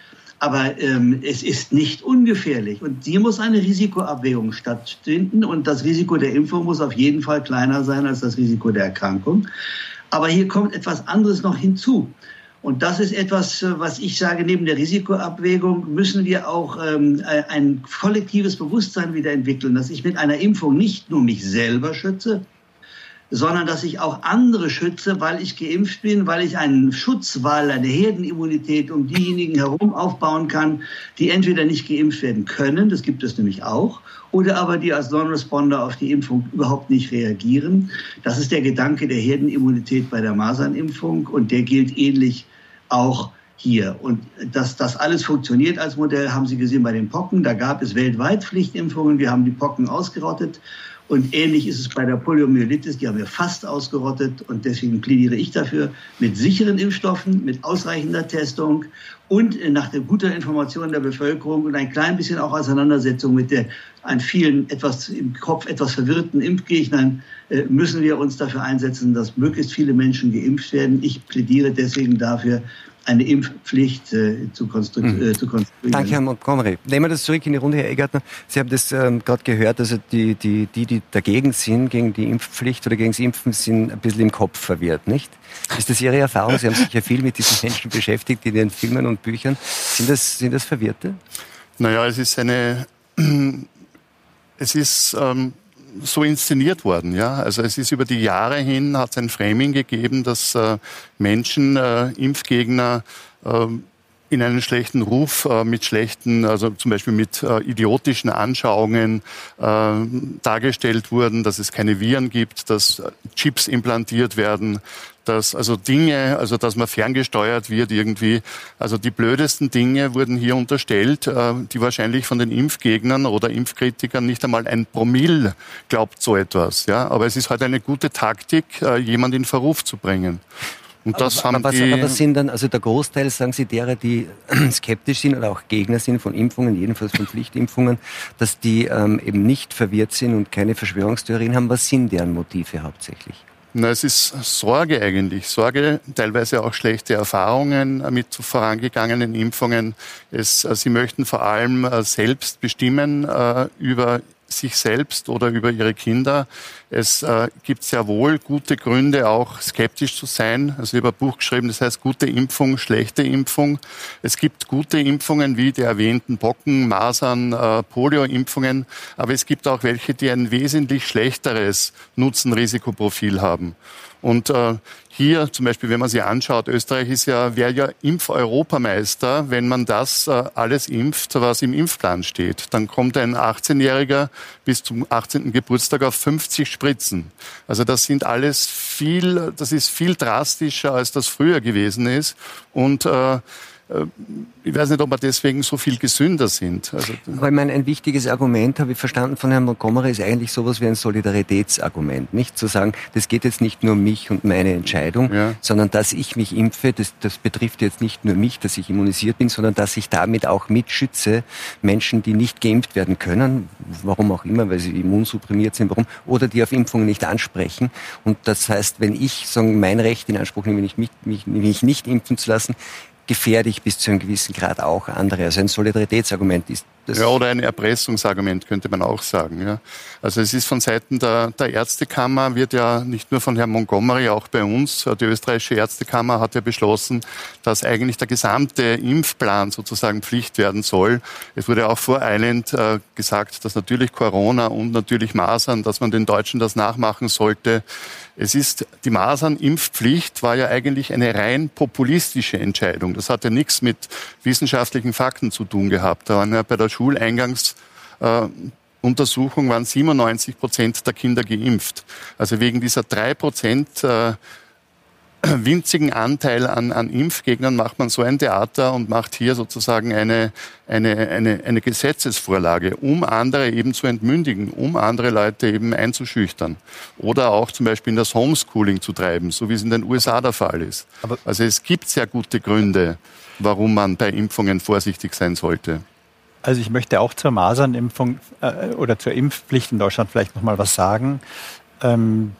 Aber ähm, es ist nicht ungefährlich. Und hier muss eine Risikoabwägung stattfinden. Und das Risiko der Impfung muss auf jeden Fall kleiner sein als das Risiko der Erkrankung. Aber hier kommt etwas anderes noch hinzu. Und das ist etwas, was ich sage, neben der Risikoabwägung müssen wir auch ähm, ein kollektives Bewusstsein wieder entwickeln, dass ich mit einer Impfung nicht nur mich selber schütze, sondern dass ich auch andere schütze, weil ich geimpft bin, weil ich einen Schutzwall, eine Herdenimmunität um diejenigen herum aufbauen kann, die entweder nicht geimpft werden können, das gibt es nämlich auch, oder aber die als Non-Responder auf die Impfung überhaupt nicht reagieren. Das ist der Gedanke der Herdenimmunität bei der Masernimpfung und der gilt ähnlich auch hier. Und dass das alles funktioniert als Modell, haben Sie gesehen bei den Pocken. Da gab es weltweit Pflichtimpfungen. Wir haben die Pocken ausgerottet. Und ähnlich ist es bei der Poliomyelitis, die haben wir fast ausgerottet und deswegen plädiere ich dafür, mit sicheren Impfstoffen, mit ausreichender Testung und nach der guter Information der Bevölkerung und ein klein bisschen auch Auseinandersetzung mit der an vielen etwas im Kopf etwas verwirrten Impfgegnern äh, müssen wir uns dafür einsetzen, dass möglichst viele Menschen geimpft werden. Ich plädiere deswegen dafür, eine Impfpflicht äh, zu, konstru mhm. äh, zu, konstruieren. Danke, Herr Montgomery. Nehmen wir das zurück in die Runde, Herr Egertner. Sie haben das ähm, gerade gehört, also die, die, die, die dagegen sind, gegen die Impfpflicht oder gegen das Impfen, sind ein bisschen im Kopf verwirrt, nicht? Ist das Ihre Erfahrung? Sie haben sich ja viel mit diesen Menschen beschäftigt, in den Filmen und Büchern. Sind das, sind das Verwirrte? Naja, es ist eine, es ist ähm, so inszeniert worden. Ja? Also es ist über die Jahre hin, hat es ein Framing gegeben, dass äh, Menschen, äh, Impfgegner, äh, in einen schlechten Ruf äh, mit schlechten, also zum Beispiel mit äh, idiotischen Anschauungen äh, dargestellt wurden, dass es keine Viren gibt, dass Chips implantiert werden, dass also Dinge, also dass man ferngesteuert wird irgendwie, also die blödesten Dinge wurden hier unterstellt, äh, die wahrscheinlich von den Impfgegnern oder Impfkritikern nicht einmal ein Promille glaubt so etwas, ja. Aber es ist halt eine gute Taktik, äh, jemand in Verruf zu bringen. Und das aber, haben aber, die aber sind dann, also der Großteil, sagen Sie, derer, die skeptisch sind oder auch Gegner sind von Impfungen, jedenfalls von Pflichtimpfungen, dass die ähm, eben nicht verwirrt sind und keine Verschwörungstheorien haben. Was sind deren Motive hauptsächlich? Na, es ist Sorge eigentlich. Sorge, teilweise auch schlechte Erfahrungen mit vorangegangenen Impfungen. Es, äh, sie möchten vor allem äh, selbst bestimmen äh, über sich selbst oder über ihre Kinder. Es äh, gibt sehr wohl gute Gründe, auch skeptisch zu sein. Also ich habe ein Buch geschrieben, das heißt gute Impfung, schlechte Impfung. Es gibt gute Impfungen wie die erwähnten Pocken, Masern, äh, Polio-Impfungen, aber es gibt auch welche, die ein wesentlich schlechteres Nutzen-Risikoprofil haben. Und äh, hier zum Beispiel, wenn man sich anschaut, Österreich ist ja, wäre ja Impf-Europameister, wenn man das äh, alles impft, was im Impfplan steht. Dann kommt ein 18-Jähriger bis zum 18. Geburtstag auf 50 Spritzen. Also das sind alles viel, das ist viel drastischer, als das früher gewesen ist. Und äh, ich weiß nicht, ob wir deswegen so viel gesünder sind. Also, Weil mein ein wichtiges Argument, habe ich verstanden von Herrn Montgomery, ist eigentlich sowas wie ein Solidaritätsargument. Nicht zu sagen, das geht jetzt nicht nur um mich und meine Entscheidung, ja. sondern dass ich mich impfe, das, das betrifft jetzt nicht nur mich, dass ich immunisiert bin, sondern dass ich damit auch mitschütze Menschen, die nicht geimpft werden können, warum auch immer, weil sie immunsupprimiert sind, warum, oder die auf Impfungen nicht ansprechen. Und das heißt, wenn ich sagen, mein Recht in Anspruch nehme, mich, mich, mich nicht impfen zu lassen, gefährde bis zu einem gewissen Grad auch andere. Also ein Solidaritätsargument ist das. Ja, oder ein Erpressungsargument könnte man auch sagen. Ja. Also es ist von Seiten der, der Ärztekammer, wird ja nicht nur von Herrn Montgomery, auch bei uns, die österreichische Ärztekammer hat ja beschlossen, dass eigentlich der gesamte Impfplan sozusagen Pflicht werden soll. Es wurde auch voreilend äh, gesagt, dass natürlich Corona und natürlich Masern, dass man den Deutschen das nachmachen sollte. Es ist, die Masernimpfpflicht war ja eigentlich eine rein populistische Entscheidung. Das hatte nichts mit wissenschaftlichen Fakten zu tun gehabt. Da waren ja bei der Schuleingangsuntersuchung äh, waren 97 Prozent der Kinder geimpft. Also wegen dieser drei Prozent äh, winzigen Anteil an, an Impfgegnern macht man so ein Theater und macht hier sozusagen eine, eine, eine, eine Gesetzesvorlage, um andere eben zu entmündigen, um andere Leute eben einzuschüchtern. Oder auch zum Beispiel in das Homeschooling zu treiben, so wie es in den USA der Fall ist. Also es gibt sehr gute Gründe, warum man bei Impfungen vorsichtig sein sollte. Also ich möchte auch zur Masernimpfung äh, oder zur Impfpflicht in Deutschland vielleicht noch mal was sagen. Ähm,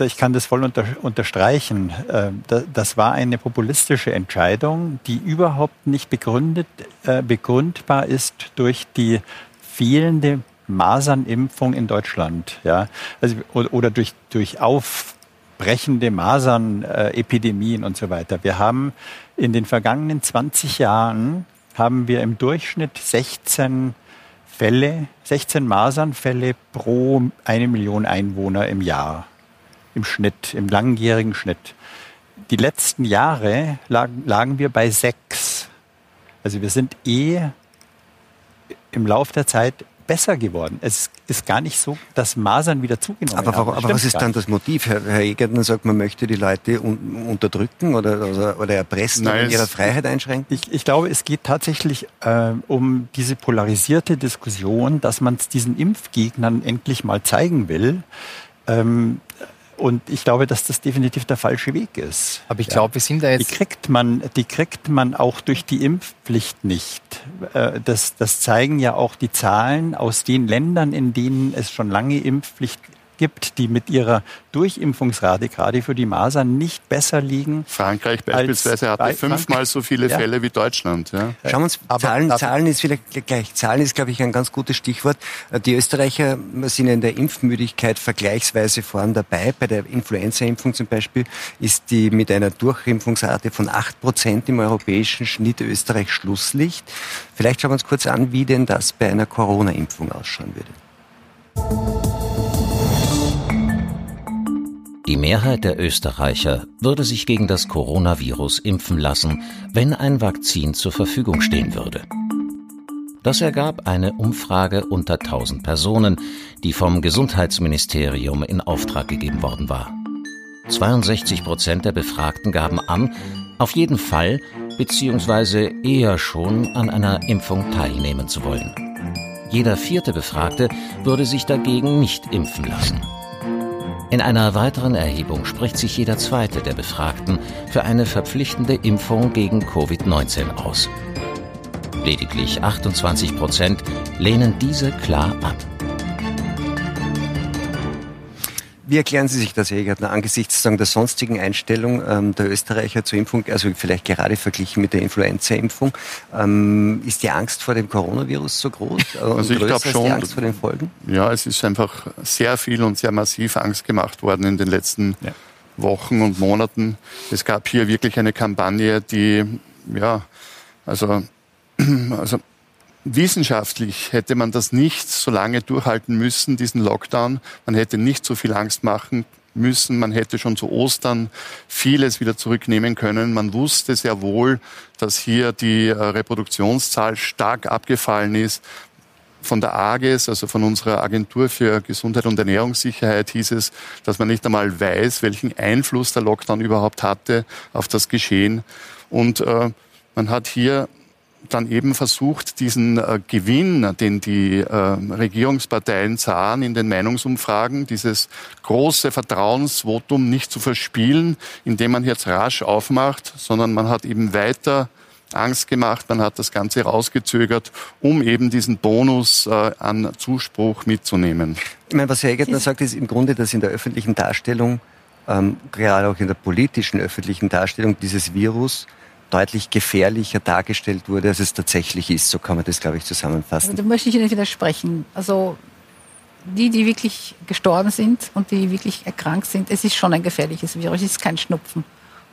ich kann das voll unter, unterstreichen. Äh, das war eine populistische Entscheidung, die überhaupt nicht begründet, äh, begründbar ist durch die fehlende Masernimpfung in Deutschland. Ja? Also, oder durch, durch aufbrechende Masernepidemien und so weiter. Wir haben in den vergangenen 20 Jahren haben wir im Durchschnitt 16 Fälle, 16 Masernfälle pro eine Million Einwohner im Jahr im Schnitt, im langjährigen Schnitt. Die letzten Jahre lagen, lagen wir bei sechs. Also wir sind eh im Laufe der Zeit besser geworden. Es ist gar nicht so, dass Masern wieder zugenommen aber, haben. Aber was ist dann das Motiv? Herr, Herr Egerten sagt, man möchte die Leute un unterdrücken oder, oder, oder erpressen Nein, oder ihre Freiheit einschränken? Ich, ich, glaube, es geht tatsächlich äh, um diese polarisierte Diskussion, dass man es diesen Impfgegnern endlich mal zeigen will. Ähm, und ich glaube, dass das definitiv der falsche Weg ist. Aber ich glaube, wir sind da jetzt. Die kriegt man, die kriegt man auch durch die Impfpflicht nicht. Äh, das, das zeigen ja auch die Zahlen aus den Ländern, in denen es schon lange Impfpflicht gibt, die mit ihrer Durchimpfungsrate gerade für die Masern nicht besser liegen. Frankreich beispielsweise hatte fünfmal so viele ja. Fälle wie Deutschland. Ja. Schauen wir uns aber, Zahlen, Zahlen ist vielleicht gleich. Zahlen ist, glaube ich, ein ganz gutes Stichwort. Die Österreicher sind in der Impfmüdigkeit vergleichsweise vorn dabei. Bei der Influenza-Impfung zum Beispiel ist die mit einer Durchimpfungsrate von acht Prozent im europäischen Schnitt Österreich Schlusslicht. Vielleicht schauen wir uns kurz an, wie denn das bei einer Corona-Impfung ausschauen würde. Die Mehrheit der Österreicher würde sich gegen das Coronavirus impfen lassen, wenn ein Vakzin zur Verfügung stehen würde. Das ergab eine Umfrage unter 1000 Personen, die vom Gesundheitsministerium in Auftrag gegeben worden war. 62 Prozent der Befragten gaben an, auf jeden Fall bzw. eher schon an einer Impfung teilnehmen zu wollen. Jeder vierte Befragte würde sich dagegen nicht impfen lassen. In einer weiteren Erhebung spricht sich jeder zweite der Befragten für eine verpflichtende Impfung gegen Covid-19 aus. Lediglich 28 Prozent lehnen diese klar ab. Wie erklären Sie sich das, Herr Egertner, angesichts sagen, der sonstigen Einstellung ähm, der Österreicher zur Impfung, also vielleicht gerade verglichen mit der Influenza-Impfung, ähm, ist die Angst vor dem Coronavirus so groß? Äh, also ich glaube schon. Die Angst vor den Folgen? Ja, es ist einfach sehr viel und sehr massiv Angst gemacht worden in den letzten ja. Wochen und Monaten. Es gab hier wirklich eine Kampagne, die, ja, also, also Wissenschaftlich hätte man das nicht so lange durchhalten müssen, diesen Lockdown. Man hätte nicht so viel Angst machen müssen. Man hätte schon zu Ostern vieles wieder zurücknehmen können. Man wusste sehr wohl, dass hier die äh, Reproduktionszahl stark abgefallen ist. Von der AGES, also von unserer Agentur für Gesundheit und Ernährungssicherheit, hieß es, dass man nicht einmal weiß, welchen Einfluss der Lockdown überhaupt hatte auf das Geschehen. Und äh, man hat hier dann eben versucht, diesen äh, Gewinn, den die äh, Regierungsparteien sahen in den Meinungsumfragen, dieses große Vertrauensvotum nicht zu verspielen, indem man jetzt rasch aufmacht, sondern man hat eben weiter Angst gemacht, man hat das Ganze rausgezögert, um eben diesen Bonus äh, an Zuspruch mitzunehmen. Ich meine, was Herr Egertner sagt, ist im Grunde, dass in der öffentlichen Darstellung, ähm, gerade auch in der politischen öffentlichen Darstellung dieses Virus deutlich gefährlicher dargestellt wurde, als es tatsächlich ist. So kann man das, glaube ich, zusammenfassen. Also, da möchte ich Ihnen widersprechen. Also die, die wirklich gestorben sind und die wirklich erkrankt sind, es ist schon ein gefährliches Virus, es ist kein Schnupfen.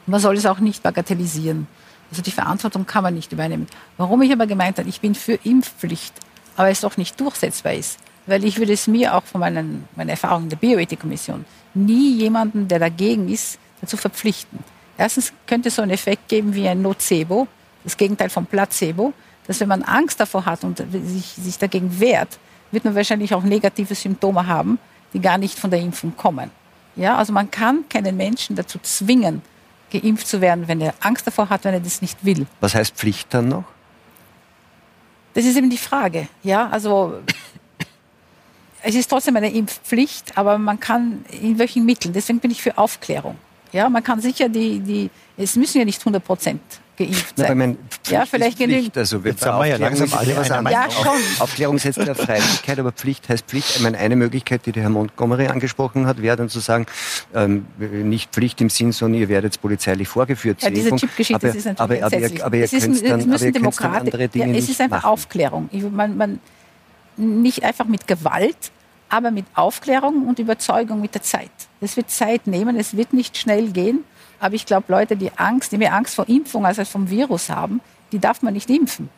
Und man soll es auch nicht bagatellisieren. Also die Verantwortung kann man nicht übernehmen. Warum ich aber gemeint habe, ich bin für Impfpflicht, aber es doch nicht durchsetzbar ist, weil ich würde es mir auch von meinen, meiner Erfahrung in der Bioethikkommission nie jemanden, der dagegen ist, dazu verpflichten. Erstens könnte es so einen Effekt geben wie ein Nocebo, das Gegenteil von Placebo, dass wenn man Angst davor hat und sich, sich dagegen wehrt, wird man wahrscheinlich auch negative Symptome haben, die gar nicht von der Impfung kommen. Ja, also man kann keinen Menschen dazu zwingen, geimpft zu werden, wenn er Angst davor hat, wenn er das nicht will. Was heißt Pflicht dann noch? Das ist eben die Frage. Ja, also es ist trotzdem eine Impfpflicht, aber man kann in welchen Mitteln. Deswegen bin ich für Aufklärung. Ja, man kann sicher die, die es müssen ja nicht 100 Prozent geimpft sein. Na, ja, vielleicht genügt. Also wir Jetzt haben wir ja langsam alle was an. Ja, schon. Aufklärung setzt ja Freiwilligkeit, aber Pflicht heißt Pflicht. Ich meine, eine Möglichkeit, die der Herr Montgomery angesprochen hat, wäre dann zu sagen, ähm, nicht Pflicht im Sinn, sondern ihr werdet polizeilich vorgeführt. Ja, diese Chip-Geschichte ist natürlich aber, aber, aber, aber ihr könnt dann, aber ihr könnt dann andere Dinge ja, Es ist einfach machen. Aufklärung. Ich, man, man, nicht einfach mit Gewalt, aber mit Aufklärung und Überzeugung mit der Zeit. Es wird Zeit nehmen, es wird nicht schnell gehen. Aber ich glaube, Leute, die Angst, die mehr Angst vor Impfung als vom Virus haben, die darf man nicht impfen.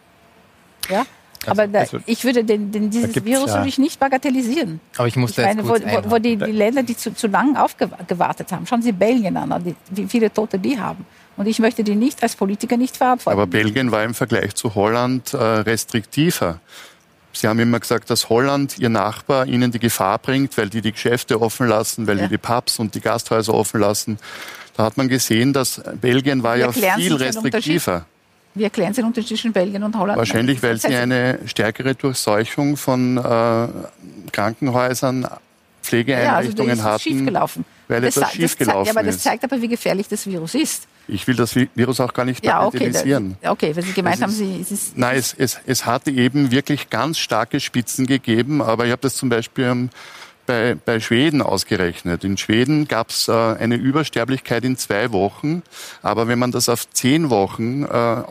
Ja? Also, aber da, also, ich würde den, den dieses Virus ja. würde nicht bagatellisieren. Aber ich muss ich meine, wo, wo, wo die, die, Länder, die zu, zu lange aufgewartet haben, schauen Sie Belgien an, die, wie viele Tote die haben. Und ich möchte die nicht als Politiker nicht verantworten. Aber Belgien war im Vergleich zu Holland äh, restriktiver. Sie haben immer gesagt, dass Holland, Ihr Nachbar, Ihnen die Gefahr bringt, weil die die Geschäfte offen lassen, weil ja. die die Pubs und die Gasthäuser offen lassen. Da hat man gesehen, dass Belgien war ja viel restriktiver. Wie erklären Sie den Unterschied zwischen Belgien und Holland? Wahrscheinlich, weil sie eine stärkere Durchseuchung von äh, Krankenhäusern, Pflegeeinrichtungen ja, also hatten. Schiefgelaufen. Weil das, etwas schiefgelaufen ist. Ja, aber das zeigt aber, wie gefährlich das Virus ist. Ich will das Virus auch gar nicht bagatellisieren. Ja, okay, okay, weil Sie gemeint es haben, Sie... Es ist, nein, es, es, es hatte eben wirklich ganz starke Spitzen gegeben, aber ich habe das zum Beispiel am bei, bei Schweden ausgerechnet. In Schweden gab es äh, eine Übersterblichkeit in zwei Wochen, aber wenn man das auf zehn Wochen äh,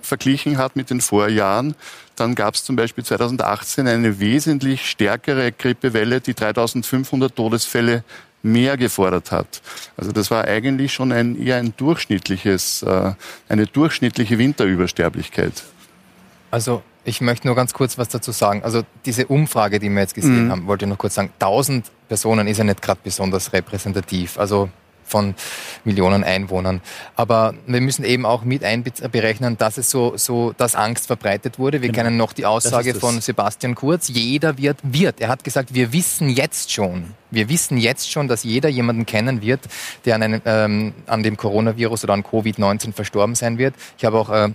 verglichen hat mit den Vorjahren, dann gab es zum Beispiel 2018 eine wesentlich stärkere Grippewelle, die 3500 Todesfälle mehr gefordert hat. Also das war eigentlich schon ein eher ein durchschnittliches, äh, eine durchschnittliche Winterübersterblichkeit. Also ich möchte nur ganz kurz was dazu sagen. Also diese Umfrage, die wir jetzt gesehen mhm. haben, wollte ich noch kurz sagen. 1000 Personen ist ja nicht gerade besonders repräsentativ. Also von Millionen Einwohnern. Aber wir müssen eben auch mit einberechnen, dass es so, so, dass Angst verbreitet wurde. Wir genau. kennen noch die Aussage von Sebastian Kurz. Jeder wird, wird. Er hat gesagt, wir wissen jetzt schon, wir wissen jetzt schon, dass jeder jemanden kennen wird, der an, einem, ähm, an dem Coronavirus oder an Covid-19 verstorben sein wird. Ich habe auch äh,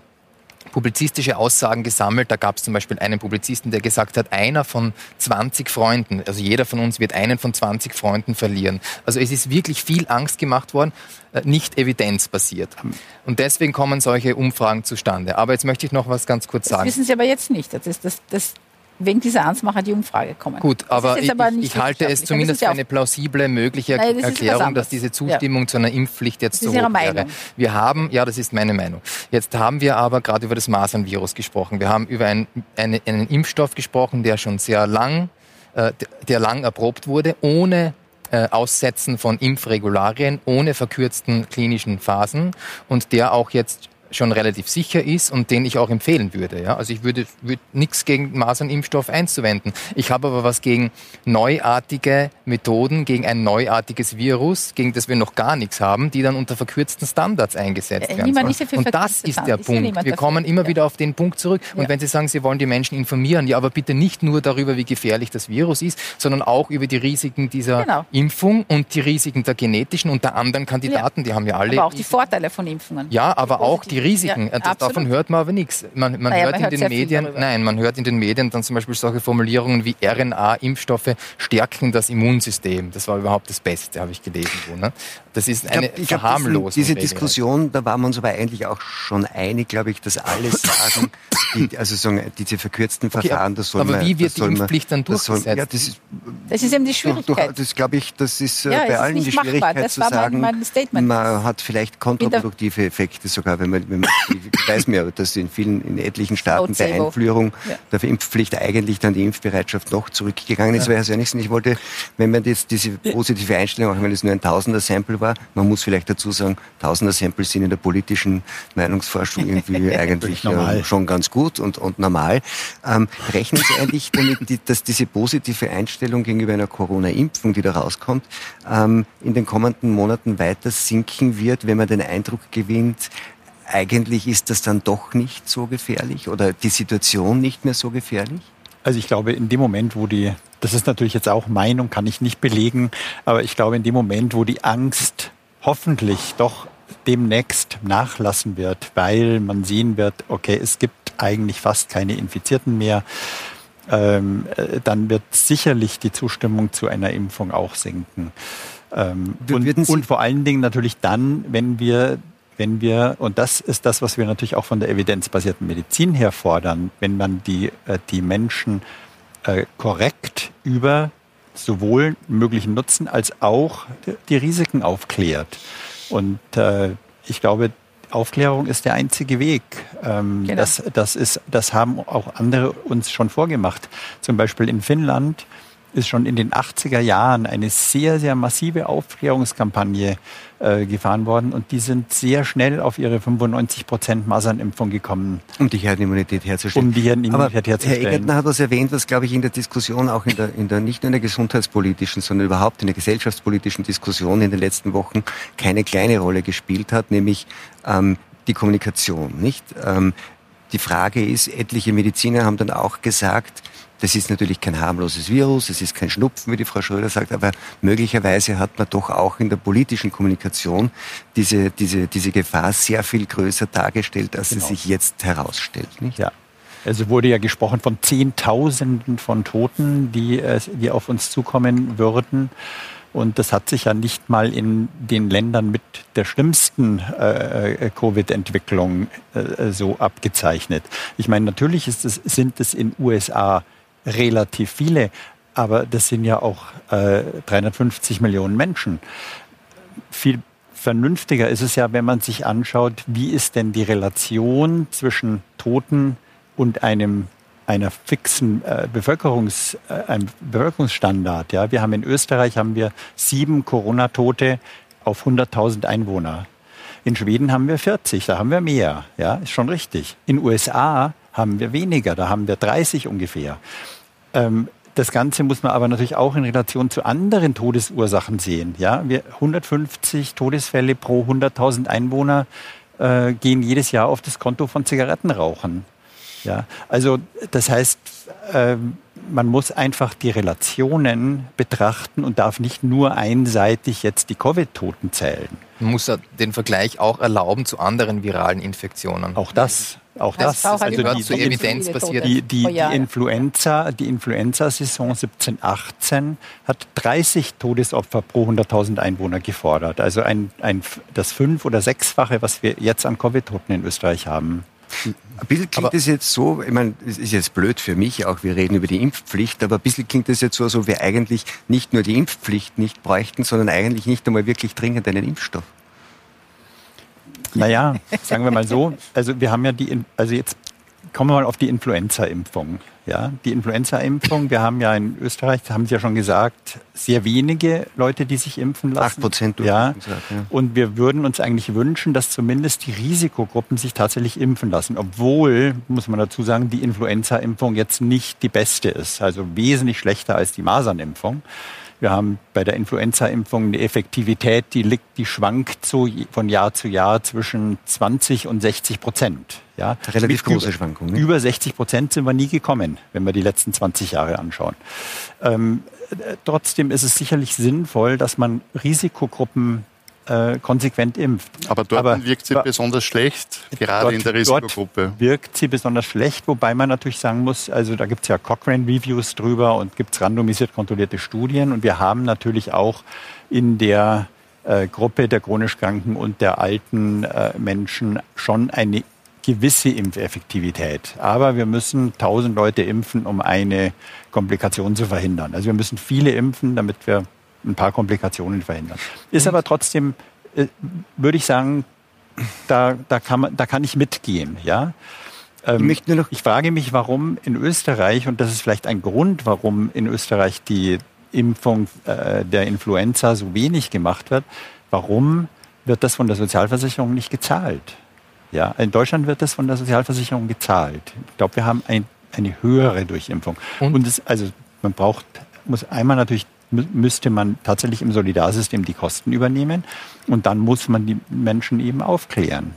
publizistische Aussagen gesammelt. Da gab es zum Beispiel einen Publizisten, der gesagt hat, einer von 20 Freunden, also jeder von uns wird einen von 20 Freunden verlieren. Also es ist wirklich viel Angst gemacht worden, äh, nicht evidenzbasiert. Und deswegen kommen solche Umfragen zustande. Aber jetzt möchte ich noch was ganz kurz sagen. Das wissen Sie aber jetzt nicht. Das, ist, das, das wegen dieser Ansmacher die Umfrage kommen. Gut, aber ich, aber ich halte es zumindest für eine plausible mögliche Nein, das Erklärung, dass diese Zustimmung ja. zu einer Impfpflicht jetzt so hoch wäre. Meinung. Wir haben, ja, das ist meine Meinung. Jetzt haben wir aber gerade über das Masernvirus gesprochen. Wir haben über ein, eine, einen Impfstoff gesprochen, der schon sehr lang, äh, der lang erprobt wurde, ohne äh, Aussetzen von Impfregularien, ohne verkürzten klinischen Phasen und der auch jetzt schon relativ sicher ist und den ich auch empfehlen würde. Ja? Also ich würde, würde nichts gegen Masernimpfstoff einzuwenden. Ich habe aber was gegen neuartige Methoden, gegen ein neuartiges Virus, gegen das wir noch gar nichts haben, die dann unter verkürzten Standards eingesetzt äh, werden. Sollen. Und das ist der ist Punkt. Wir kommen immer ja. wieder auf den Punkt zurück. Und ja. wenn Sie sagen, Sie wollen die Menschen informieren, ja, aber bitte nicht nur darüber, wie gefährlich das Virus ist, sondern auch über die Risiken dieser genau. Impfung und die Risiken der genetischen und der anderen Kandidaten, ja. die haben wir alle. Aber auch die Vorteile von Impfungen. Ja, aber auch die die Risiken. Ja, davon hört man aber nichts. Man, man naja, hört man in hört den Medien, nein, man hört in den Medien dann zum Beispiel solche Formulierungen wie RNA-Impfstoffe stärken das Immunsystem. Das war überhaupt das Beste, habe ich gelesen. So, ne? Das ist eine ich glaub, Verharmlosung. Diese Diskussion, da waren wir uns aber eigentlich auch schon einig, glaube ich, dass alle sagen, die, also sagen, diese verkürzten okay, Verfahren, das soll aber man... Aber wie wird die Impfpflicht dann durchgesetzt? Soll, ja, das, ist, das ist eben die Schwierigkeit. das glaube ich, das ist äh, ja, bei allen die Schwierigkeit zu sagen, mein, mein man hat vielleicht kontraproduktive Effekte sogar, wenn man, wenn man ich weiß mir, dass in vielen, in etlichen Staaten bei Einführung ja. der Impfpflicht eigentlich dann die Impfbereitschaft noch zurückgegangen ist. Ja. Weil Herr Sönigsen, ich wollte, wenn man jetzt diese positive Einstellung, auch wenn es nur ein Tausender-Sample war, man muss vielleicht dazu sagen, Tausender-Samples sind in der politischen Meinungsforschung irgendwie eigentlich äh, schon ganz gut und, und normal. Ähm, rechnen Sie eigentlich damit, dass diese positive Einstellung gegenüber einer Corona-Impfung, die da rauskommt, ähm, in den kommenden Monaten weiter sinken wird, wenn man den Eindruck gewinnt, eigentlich ist das dann doch nicht so gefährlich oder die Situation nicht mehr so gefährlich? Also ich glaube, in dem Moment, wo die, das ist natürlich jetzt auch Meinung, kann ich nicht belegen, aber ich glaube, in dem Moment, wo die Angst hoffentlich doch demnächst nachlassen wird, weil man sehen wird, okay, es gibt eigentlich fast keine Infizierten mehr, ähm, äh, dann wird sicherlich die Zustimmung zu einer Impfung auch sinken. Ähm, und, und vor allen Dingen natürlich dann, wenn wir wenn wir, und das ist das, was wir natürlich auch von der evidenzbasierten Medizin her fordern, wenn man die, äh, die Menschen äh, korrekt über sowohl möglichen Nutzen als auch die Risiken aufklärt. Und äh, ich glaube, Aufklärung ist der einzige Weg. Ähm, genau. das, das, ist, das haben auch andere uns schon vorgemacht. Zum Beispiel in Finnland ist schon in den 80er Jahren eine sehr, sehr massive Aufklärungskampagne äh, gefahren worden und die sind sehr schnell auf ihre 95 Prozent Masernimpfung gekommen. Um die Herdenimmunität herzustellen. Um die Herdenimmunität Aber herzustellen. Herr Egertner hat was erwähnt, was glaube ich in der Diskussion, auch in der, in der, nicht nur in der gesundheitspolitischen, sondern überhaupt in der gesellschaftspolitischen Diskussion in den letzten Wochen keine kleine Rolle gespielt hat, nämlich ähm, die Kommunikation, nicht? Ähm, die Frage ist, etliche Mediziner haben dann auch gesagt, das ist natürlich kein harmloses Virus, es ist kein Schnupfen, wie die Frau Schröder sagt, aber möglicherweise hat man doch auch in der politischen Kommunikation diese, diese, diese Gefahr sehr viel größer dargestellt, als genau. sie sich jetzt herausstellt. Nicht? Ja. Also wurde ja gesprochen von Zehntausenden von Toten, die, äh, die auf uns zukommen würden. Und das hat sich ja nicht mal in den Ländern mit der schlimmsten äh, äh Covid-Entwicklung äh, so abgezeichnet. Ich meine, natürlich ist es, sind es in USA relativ viele. aber das sind ja auch äh, 350 Millionen Menschen. Viel vernünftiger ist es ja, wenn man sich anschaut, wie ist denn die Relation zwischen Toten und einem einer fixen äh, Bevölkerungs, äh, einem Bevölkerungsstandard. Ja, wir haben in Österreich haben wir sieben Corona-Tote auf 100.000 Einwohner. In Schweden haben wir 40, da haben wir mehr. Ja, ist schon richtig. In USA haben wir weniger, da haben wir 30 ungefähr. Ähm, das Ganze muss man aber natürlich auch in Relation zu anderen Todesursachen sehen. Ja, wir 150 Todesfälle pro 100.000 Einwohner äh, gehen jedes Jahr auf das Konto von Zigarettenrauchern. Ja, also das heißt, äh, man muss einfach die Relationen betrachten und darf nicht nur einseitig jetzt die Covid-Toten zählen. Man muss den Vergleich auch erlauben zu anderen viralen Infektionen. Auch das. Auch das, das also die, zu evidenzbasiert. Die, die, die Influenza, die Influenza-Saison 17/18 hat 30 Todesopfer pro 100.000 Einwohner gefordert. Also ein, ein, das fünf- oder sechsfache, was wir jetzt an Covid-Toten in Österreich haben. Ein bisschen klingt es jetzt so, ich meine, es ist jetzt blöd für mich auch, wir reden über die Impfpflicht, aber ein bisschen klingt es jetzt so, als ob wir eigentlich nicht nur die Impfpflicht nicht bräuchten, sondern eigentlich nicht einmal wirklich dringend einen Impfstoff. Naja, sagen wir mal so, also wir haben ja die, also jetzt kommen wir mal auf die Influenza-Impfung. Ja, die Influenza-Impfung, wir haben ja in Österreich, haben Sie ja schon gesagt, sehr wenige Leute, die sich impfen lassen. Acht Prozent. Ja. ja. Und wir würden uns eigentlich wünschen, dass zumindest die Risikogruppen sich tatsächlich impfen lassen. Obwohl, muss man dazu sagen, die Influenza-Impfung jetzt nicht die beste ist. Also wesentlich schlechter als die Masernimpfung. Wir haben bei der Influenza-Impfung eine Effektivität, die liegt, die schwankt so von Jahr zu Jahr zwischen 20 und 60 Prozent. Ja, relativ Mit große Schwankungen. Ne? Über 60 Prozent sind wir nie gekommen, wenn wir die letzten 20 Jahre anschauen. Ähm, trotzdem ist es sicherlich sinnvoll, dass man Risikogruppen äh, konsequent impft. Aber dort Aber, wirkt sie besonders schlecht, gerade dort, in der Risikogruppe. Dort wirkt sie besonders schlecht, wobei man natürlich sagen muss, also da gibt es ja Cochrane-Reviews drüber und gibt es randomisiert kontrollierte Studien und wir haben natürlich auch in der äh, Gruppe der chronisch Kranken und der alten äh, Menschen schon eine gewisse Impfeffektivität. Aber wir müssen 1000 Leute impfen, um eine Komplikation zu verhindern. Also wir müssen viele impfen, damit wir ein paar Komplikationen verhindern. Ist aber trotzdem, äh, würde ich sagen, da, da, kann man, da kann ich mitgehen. Ja? Ähm, ich, ich frage mich, warum in Österreich, und das ist vielleicht ein Grund, warum in Österreich die Impfung äh, der Influenza so wenig gemacht wird, warum wird das von der Sozialversicherung nicht gezahlt? Ja, in Deutschland wird das von der Sozialversicherung gezahlt. Ich glaube, wir haben ein, eine höhere Durchimpfung. Und, Und das, also man braucht, muss einmal natürlich müsste man tatsächlich im Solidarsystem die Kosten übernehmen und dann muss man die Menschen eben aufklären.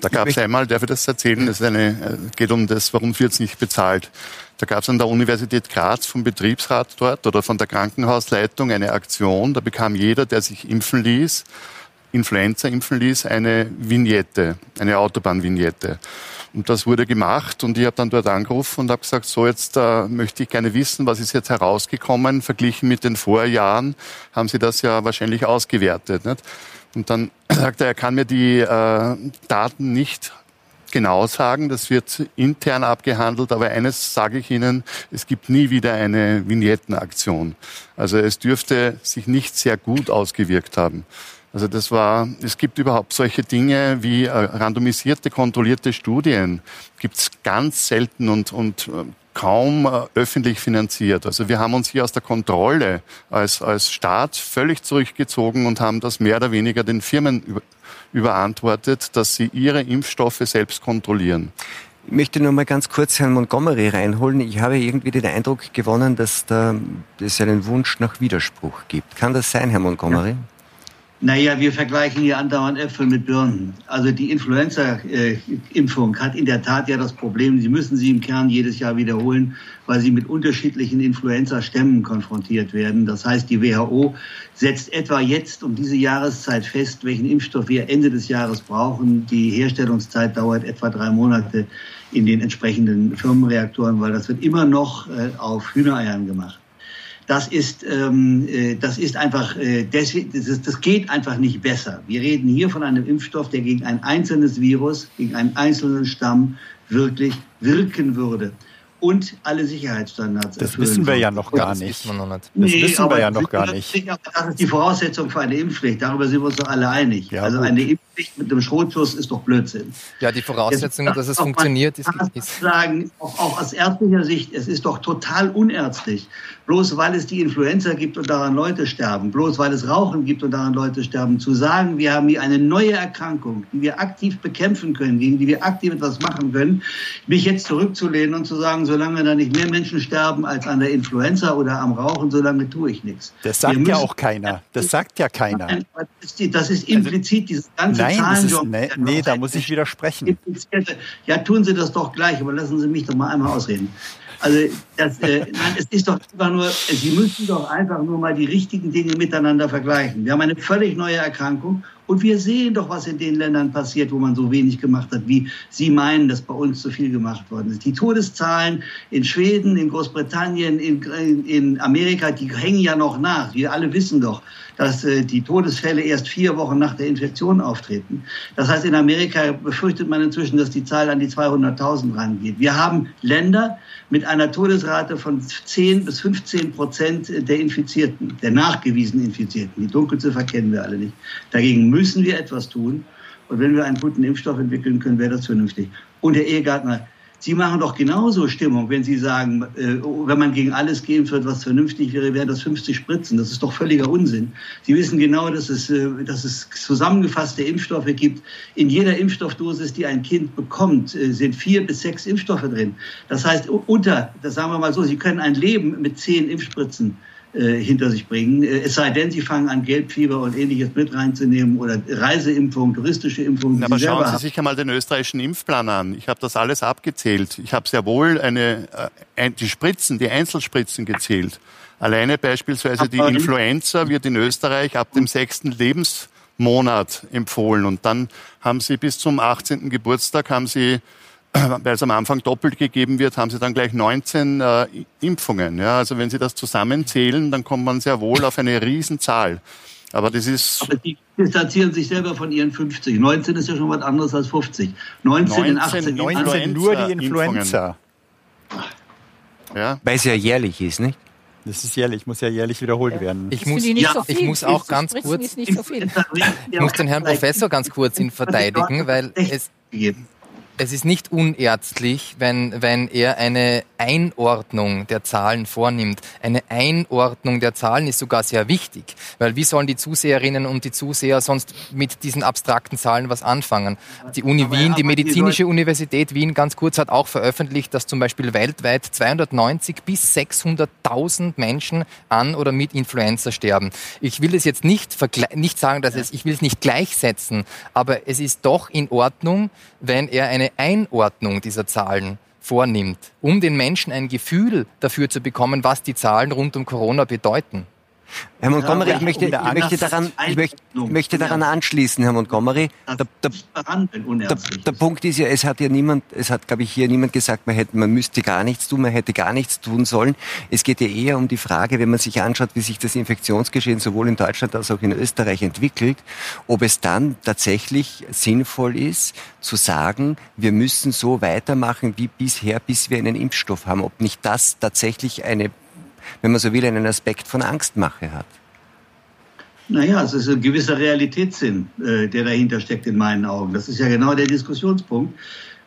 Da gab es einmal, darf ich das erzählen, eine, äh, geht um das, warum wird es nicht bezahlt. Da gab es an der Universität Graz vom Betriebsrat dort oder von der Krankenhausleitung eine Aktion, da bekam jeder, der sich impfen ließ, Influenza impfen ließ, eine Vignette, eine Autobahnvignette. Und das wurde gemacht und ich habe dann dort angerufen und habe gesagt, so jetzt äh, möchte ich gerne wissen, was ist jetzt herausgekommen, verglichen mit den Vorjahren, haben Sie das ja wahrscheinlich ausgewertet. Nicht? Und dann sagt er, er kann mir die äh, Daten nicht genau sagen, das wird intern abgehandelt, aber eines sage ich Ihnen, es gibt nie wieder eine Vignettenaktion. Also es dürfte sich nicht sehr gut ausgewirkt haben. Also das war, es gibt überhaupt solche Dinge wie äh, randomisierte, kontrollierte Studien, gibt es ganz selten und, und äh, kaum äh, öffentlich finanziert. Also wir haben uns hier aus der Kontrolle als, als Staat völlig zurückgezogen und haben das mehr oder weniger den Firmen über, überantwortet, dass sie ihre Impfstoffe selbst kontrollieren. Ich möchte noch mal ganz kurz Herrn Montgomery reinholen. Ich habe irgendwie den Eindruck gewonnen, dass da es einen Wunsch nach Widerspruch gibt. Kann das sein, Herr Montgomery? Ja. Naja, wir vergleichen hier andauernd Äpfel mit Birnen. Also die Influenza-Impfung hat in der Tat ja das Problem, sie müssen sie im Kern jedes Jahr wiederholen, weil sie mit unterschiedlichen Influenza-Stämmen konfrontiert werden. Das heißt, die WHO setzt etwa jetzt um diese Jahreszeit fest, welchen Impfstoff wir Ende des Jahres brauchen. Die Herstellungszeit dauert etwa drei Monate in den entsprechenden Firmenreaktoren, weil das wird immer noch äh, auf Hühnereiern gemacht. Das ist, ähm, äh, das ist einfach, äh, deswegen, das, das geht einfach nicht besser. Wir reden hier von einem Impfstoff, der gegen ein einzelnes Virus, gegen einen einzelnen Stamm wirklich wirken würde. und alle Sicherheitsstandards das wissen wir ja noch gar nicht. Das, noch nicht. das nee, wissen wir ja noch gar nicht. Das ist die Voraussetzung für eine Impfpflicht. Darüber sind wir uns doch alle einig. Ja, also gut. eine Impfpflicht mit einem Schrotschuss ist doch Blödsinn. Ja, die Voraussetzung, Jetzt, dass es funktioniert, ist, ist sagen, auch, auch aus ärztlicher Sicht, es ist doch total unerztlich, bloß weil es die Influenza gibt und daran Leute sterben, bloß weil es Rauchen gibt und daran Leute sterben, zu sagen, wir haben hier eine neue Erkrankung, die wir aktiv bekämpfen können, gegen die wir aktiv etwas machen können, mich jetzt zurückzulehnen und zu sagen, solange da nicht mehr Menschen sterben als an der Influenza oder am Rauchen, solange tue ich nichts. Das sagt ja auch keiner. Das sagt ja keiner. Das ist implizit, dieses ganze Nein, Zahlenjob. Nee, nee, da muss ich widersprechen. Ja, tun Sie das doch gleich, aber lassen Sie mich doch mal einmal ausreden. Also das, äh, nein, es ist doch einfach nur, Sie müssen doch einfach nur mal die richtigen Dinge miteinander vergleichen. Wir haben eine völlig neue Erkrankung und wir sehen doch, was in den Ländern passiert, wo man so wenig gemacht hat, wie Sie meinen, dass bei uns so viel gemacht worden ist. Die Todeszahlen in Schweden, in Großbritannien, in, in Amerika, die hängen ja noch nach. Wir alle wissen doch, dass äh, die Todesfälle erst vier Wochen nach der Infektion auftreten. Das heißt, in Amerika befürchtet man inzwischen, dass die Zahl an die 200.000 rangeht. Wir haben Länder mit einer Todesrate von 10 bis 15 Prozent der Infizierten, der nachgewiesenen Infizierten. Die Dunkelziffer kennen wir alle nicht. Dagegen müssen wir etwas tun. Und wenn wir einen guten Impfstoff entwickeln können, wäre das vernünftig. Und Herr Ehegartner, Sie machen doch genauso Stimmung, wenn Sie sagen, äh, wenn man gegen alles geimpft wird, was vernünftig wäre, wären das 50 Spritzen. Das ist doch völliger Unsinn. Sie wissen genau, dass es, äh, dass es zusammengefasste Impfstoffe gibt. In jeder Impfstoffdosis, die ein Kind bekommt, äh, sind vier bis sechs Impfstoffe drin. Das heißt, unter, das sagen wir mal so, Sie können ein Leben mit zehn Impfspritzen äh, hinter sich bringen. Äh, es sei denn, sie fangen an, Gelbfieber und ähnliches mit reinzunehmen oder Reiseimpfung, touristische Impfung. Aber schauen Sie sich einmal den österreichischen Impfplan an. Ich habe das alles abgezählt. Ich habe sehr wohl eine, äh, die Spritzen, die Einzelspritzen gezählt. Alleine beispielsweise die Influenza wird in Österreich ab dem sechsten Lebensmonat empfohlen. Und dann haben Sie bis zum 18. Geburtstag haben Sie weil es am Anfang doppelt gegeben wird, haben sie dann gleich 19 äh, Impfungen. Ja, also wenn Sie das zusammenzählen, dann kommt man sehr wohl auf eine Riesenzahl. Aber das ist. Aber die distanzieren sich selber von ihren 50. 19 ist ja schon was anderes als 50. 19, 19 in 18 19 nur die Influenza. Ja. Weil es ja jährlich ist, nicht? Das ist jährlich, muss ja jährlich wiederholt werden. Ich muss, ja, so ich muss auch ganz kurz, so ich muss den Herrn Professor ganz kurz ihn verteidigen, weil es, es ist nicht unärztlich, wenn, wenn er eine Einordnung der Zahlen vornimmt. Eine Einordnung der Zahlen ist sogar sehr wichtig, weil wie sollen die Zuseherinnen und die Zuseher sonst mit diesen abstrakten Zahlen was anfangen? Die Uni Wien, die Medizinische Universität Wien ganz kurz hat auch veröffentlicht, dass zum Beispiel weltweit 290 bis 600.000 Menschen an oder mit Influenza sterben. Ich will es jetzt nicht, nicht sagen, dass es, ich will es nicht gleichsetzen, aber es ist doch in Ordnung, wenn er eine Einordnung dieser Zahlen vornimmt, um den Menschen ein Gefühl dafür zu bekommen, was die Zahlen rund um Corona bedeuten. Herr Montgomery, ja, ich, möchte, ich, möchte daran, ich möchte, möchte daran anschließen, Herr Montgomery. Der, der, der, der, Punkt ist ja, es hat ja niemand, es hat, glaube ich, hier niemand gesagt, man, hätte, man müsste gar nichts tun, man hätte gar nichts tun sollen. Es geht ja eher um die Frage, wenn man sich anschaut, wie sich das Infektionsgeschehen sowohl in Deutschland als auch in Österreich entwickelt, ob es dann tatsächlich sinnvoll ist, zu sagen, wir müssen so weitermachen wie bisher, bis wir einen Impfstoff haben. Ob nicht das tatsächlich eine wenn man so will, einen Aspekt von Angstmache hat. Naja, es ist ein gewisser Realitätssinn, äh, der dahinter steckt in meinen Augen. Das ist ja genau der Diskussionspunkt.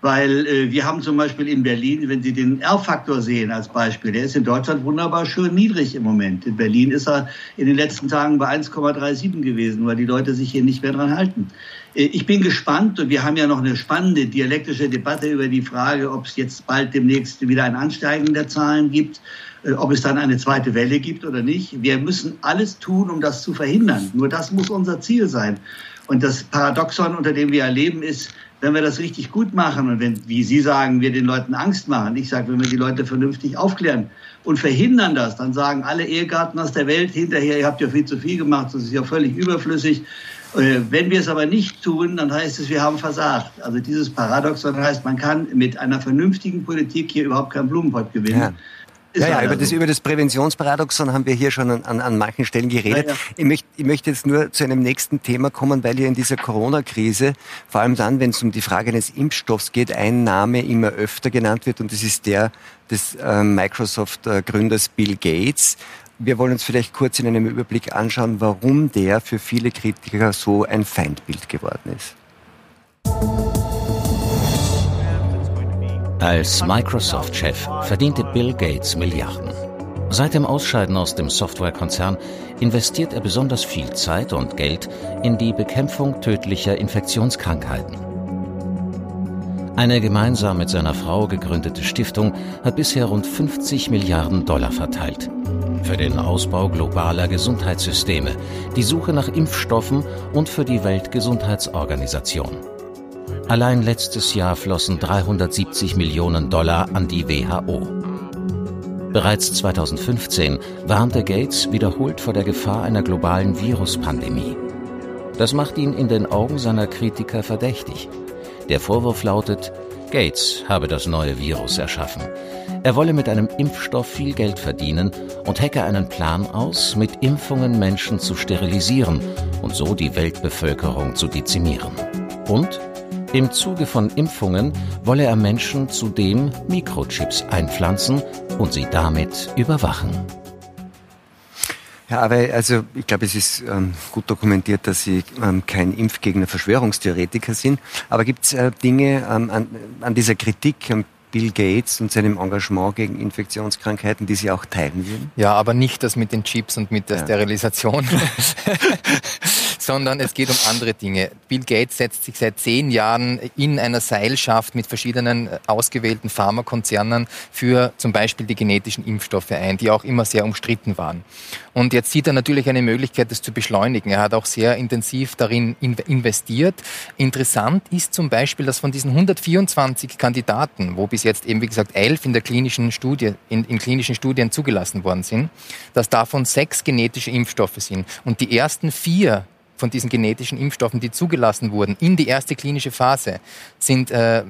Weil äh, wir haben zum Beispiel in Berlin, wenn Sie den R-Faktor sehen als Beispiel, der ist in Deutschland wunderbar schön niedrig im Moment. In Berlin ist er in den letzten Tagen bei 1,37 gewesen, weil die Leute sich hier nicht mehr dran halten. Äh, ich bin gespannt und wir haben ja noch eine spannende dialektische Debatte über die Frage, ob es jetzt bald demnächst wieder ein Ansteigen der Zahlen gibt ob es dann eine zweite Welle gibt oder nicht. Wir müssen alles tun, um das zu verhindern. Nur das muss unser Ziel sein. Und das Paradoxon, unter dem wir erleben, ist, wenn wir das richtig gut machen und wenn, wie Sie sagen, wir den Leuten Angst machen, ich sage, wenn wir die Leute vernünftig aufklären und verhindern das, dann sagen alle Ehegatten aus der Welt hinterher, ihr habt ja viel zu viel gemacht, das ist ja völlig überflüssig. Äh, wenn wir es aber nicht tun, dann heißt es, wir haben versagt. Also dieses Paradoxon heißt, man kann mit einer vernünftigen Politik hier überhaupt keinen Blumenpott gewinnen. Ja. Ja, ja, über das, über das Präventionsparadoxon haben wir hier schon an, an, an manchen Stellen geredet. Ja, ja. Ich, möchte, ich möchte jetzt nur zu einem nächsten Thema kommen, weil hier in dieser Corona-Krise, vor allem dann, wenn es um die Frage eines Impfstoffs geht, ein Name immer öfter genannt wird und das ist der des äh, Microsoft-Gründers Bill Gates. Wir wollen uns vielleicht kurz in einem Überblick anschauen, warum der für viele Kritiker so ein Feindbild geworden ist. Als Microsoft-Chef verdiente Bill Gates Milliarden. Seit dem Ausscheiden aus dem Softwarekonzern investiert er besonders viel Zeit und Geld in die Bekämpfung tödlicher Infektionskrankheiten. Eine gemeinsam mit seiner Frau gegründete Stiftung hat bisher rund 50 Milliarden Dollar verteilt. Für den Ausbau globaler Gesundheitssysteme, die Suche nach Impfstoffen und für die Weltgesundheitsorganisation. Allein letztes Jahr flossen 370 Millionen Dollar an die WHO. Bereits 2015 warnte Gates wiederholt vor der Gefahr einer globalen Viruspandemie. Das macht ihn in den Augen seiner Kritiker verdächtig. Der Vorwurf lautet, Gates habe das neue Virus erschaffen. Er wolle mit einem Impfstoff viel Geld verdienen und hecke einen Plan aus, mit Impfungen Menschen zu sterilisieren und so die Weltbevölkerung zu dezimieren. Und im Zuge von Impfungen wolle er Menschen zudem Mikrochips einpflanzen und sie damit überwachen. Ja, aber also ich glaube, es ist ähm, gut dokumentiert, dass Sie ähm, kein Impfgegner, Verschwörungstheoretiker sind. Aber gibt es äh, Dinge ähm, an, an, dieser Kritik an Bill Gates und seinem Engagement gegen Infektionskrankheiten, die Sie auch teilen würden? Ja, aber nicht das mit den Chips und mit der ja. Sterilisation. sondern es geht um andere Dinge. Bill Gates setzt sich seit zehn Jahren in einer Seilschaft mit verschiedenen äh, ausgewählten Pharmakonzernen für zum Beispiel die genetischen Impfstoffe ein, die auch immer sehr umstritten waren. Und jetzt sieht er natürlich eine Möglichkeit, das zu beschleunigen. Er hat auch sehr intensiv darin investiert. Interessant ist zum Beispiel, dass von diesen 124 Kandidaten, wo bis jetzt eben, wie gesagt, elf in der klinischen Studie, in, in klinischen Studien zugelassen worden sind, dass davon sechs genetische Impfstoffe sind. Und die ersten vier von diesen genetischen Impfstoffen, die zugelassen wurden in die erste klinische Phase, sind, äh,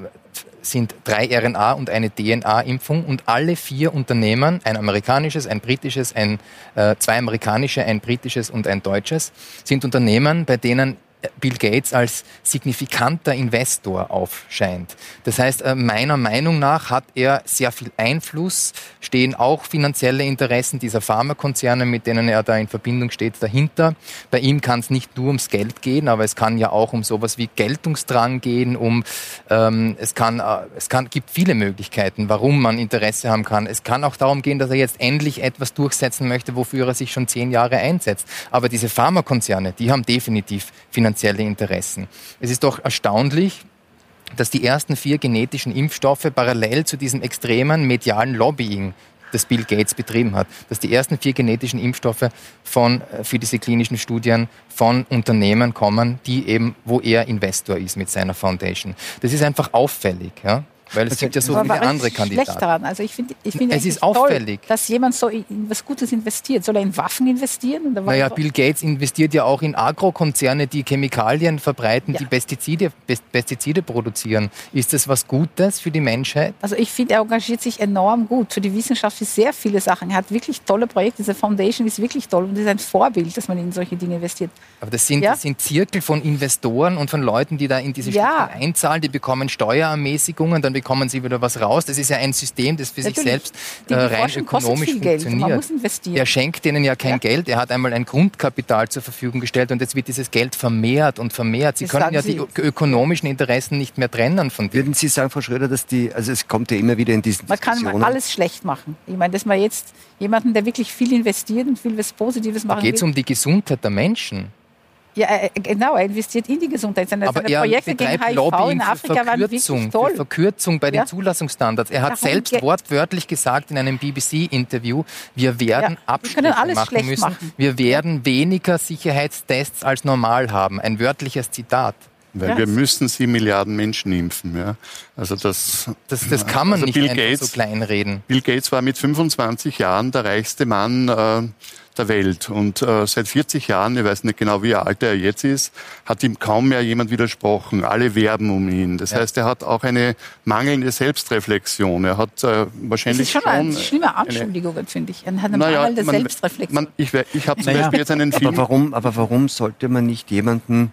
sind drei RNA und eine DNA-Impfung und alle vier Unternehmen, ein amerikanisches, ein britisches, ein, äh, zwei amerikanische, ein britisches und ein deutsches, sind Unternehmen, bei denen Bill Gates als signifikanter Investor aufscheint. Das heißt, äh, meiner Meinung nach hat er sehr viel Einfluss, stehen auch finanzielle Interessen dieser Pharmakonzerne, mit denen er da in Verbindung steht, dahinter. Bei ihm kann es nicht nur ums Geld gehen, aber es kann ja auch um sowas wie Geltungsdrang gehen, um ähm, es kann äh, es kann gibt viele Möglichkeiten, warum man Interesse haben kann. Es kann auch darum gehen, dass er jetzt endlich etwas durchsetzen möchte, wofür er sich schon zehn Jahre einsetzt. Aber diese Pharmakonzerne, die haben definitiv finanzielle finanzielle Interessen. Es ist doch erstaunlich, dass die ersten vier genetischen Impfstoffe parallel zu diesem extremen medialen Lobbying das Bill Gates betrieben hat, dass die ersten vier genetischen Impfstoffe von, äh, für diese klinischen Studien von Unternehmen kommen, die eben, wo er Investor ist mit seiner Foundation. Das ist einfach auffällig. Ja? Weil es also, gibt ja so viele andere Kandidaten. Schlecht daran. Also ich finde, ich finde es ist auffällig, toll, dass jemand so in was Gutes investiert. Soll er in Waffen investieren? Naja, Bill Gates investiert ja auch in Agrokonzerne, die Chemikalien verbreiten, ja. die Pestizide, Pestizide produzieren. Ist das was Gutes für die Menschheit? Also ich finde, er engagiert sich enorm gut für die Wissenschaft für sehr viele Sachen. Er hat wirklich tolle Projekte. Diese Foundation ist wirklich toll und ist ein Vorbild, dass man in solche Dinge investiert. Aber das sind, ja? das sind Zirkel von Investoren und von Leuten, die da in diese ja. einzahlen, die bekommen Steuerermäßigungen, dann bekommen sie wieder was raus. Das ist ja ein System, das für Natürlich. sich selbst äh, rein ökonomisch funktioniert. Er schenkt denen ja kein ja. Geld. Er hat einmal ein Grundkapital zur Verfügung gestellt und jetzt wird dieses Geld vermehrt und vermehrt. Sie das können ja sie. die ökonomischen Interessen nicht mehr trennen von dem. Würden Sie sagen, Frau Schröder, dass die, also es kommt ja immer wieder in diesen Man kann alles schlecht machen. Ich meine, dass man jetzt jemanden, der wirklich viel investiert und viel was Positives machen Da geht es um die Gesundheit der Menschen. Ja, äh, genau, er investiert in die Gesundheit. Seine, Aber seine er Projekte gegen HIV Lobbying in Afrika waren wirklich toll. Für Verkürzung bei den ja? Zulassungsstandards. Er hat Darum selbst wortwörtlich gesagt in einem BBC-Interview, wir werden ja, Abstriche machen müssen. Machen. Wir werden weniger Sicherheitstests als normal haben. Ein wörtliches Zitat. Weil ja. wir müssen sieben Milliarden Menschen impfen. Ja. Also das, das, das kann man also nicht Bill Gates, so kleinreden. Bill Gates war mit 25 Jahren der reichste Mann äh, der Welt. Und äh, seit 40 Jahren, ich weiß nicht genau, wie alt er jetzt ist, hat ihm kaum mehr jemand widersprochen. Alle werben um ihn. Das ja. heißt, er hat auch eine mangelnde Selbstreflexion. Er hat äh, wahrscheinlich das ist schon, schon eine schlimme Anschuldigung, finde ich. Er hat eine naja, mangelnde man, Selbstreflexion. Man, ich ich habe zum naja. Beispiel jetzt einen Film. Aber warum, aber warum sollte man nicht jemanden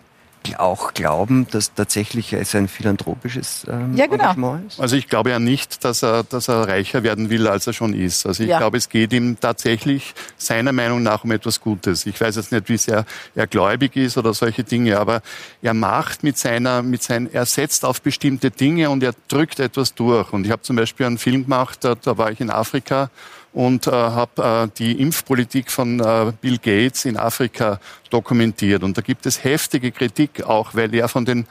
auch glauben, dass tatsächlich es ein philanthropisches ähm, ja, genau. Engagement ist? Also ich glaube ja nicht, dass er, dass er reicher werden will, als er schon ist. Also ich ja. glaube, es geht ihm tatsächlich seiner Meinung nach um etwas Gutes. Ich weiß jetzt nicht, wie sehr er gläubig ist oder solche Dinge, aber er macht mit seiner, mit sein, er setzt auf bestimmte Dinge und er drückt etwas durch. Und ich habe zum Beispiel einen Film gemacht, da, da war ich in Afrika und äh, habe äh, die Impfpolitik von äh, Bill Gates in Afrika dokumentiert. Und da gibt es heftige Kritik auch, weil er von den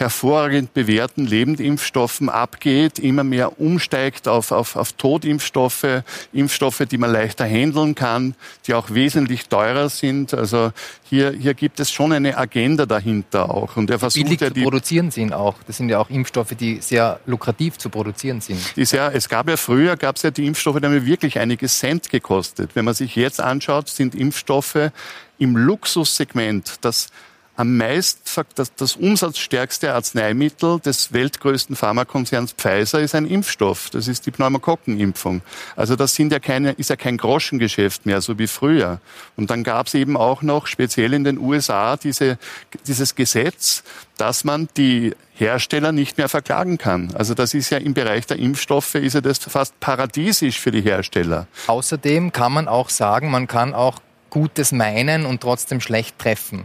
hervorragend bewährten Lebendimpfstoffen abgeht, immer mehr umsteigt auf, auf, auf Totimpfstoffe, Impfstoffe, die man leichter handeln kann, die auch wesentlich teurer sind. Also hier, hier gibt es schon eine Agenda dahinter auch. Und er versucht Billig ja die, zu produzieren sind auch. Das sind ja auch Impfstoffe, die sehr lukrativ zu produzieren sind. Die sehr, es gab ja früher, gab es ja die Impfstoffe, die haben wirklich einige Cent gekostet. Wenn man sich jetzt anschaut, sind Impfstoffe im Luxussegment, das am meisten, das, das umsatzstärkste Arzneimittel des weltgrößten Pharmakonzerns Pfizer ist ein Impfstoff. Das ist die Pneumokokkenimpfung. Also das sind ja keine, ist ja kein Groschengeschäft mehr, so wie früher. Und dann gab es eben auch noch speziell in den USA diese, dieses Gesetz, dass man die Hersteller nicht mehr verklagen kann. Also das ist ja im Bereich der Impfstoffe ist ja das fast paradiesisch für die Hersteller. Außerdem kann man auch sagen, man kann auch Gutes meinen und trotzdem schlecht treffen.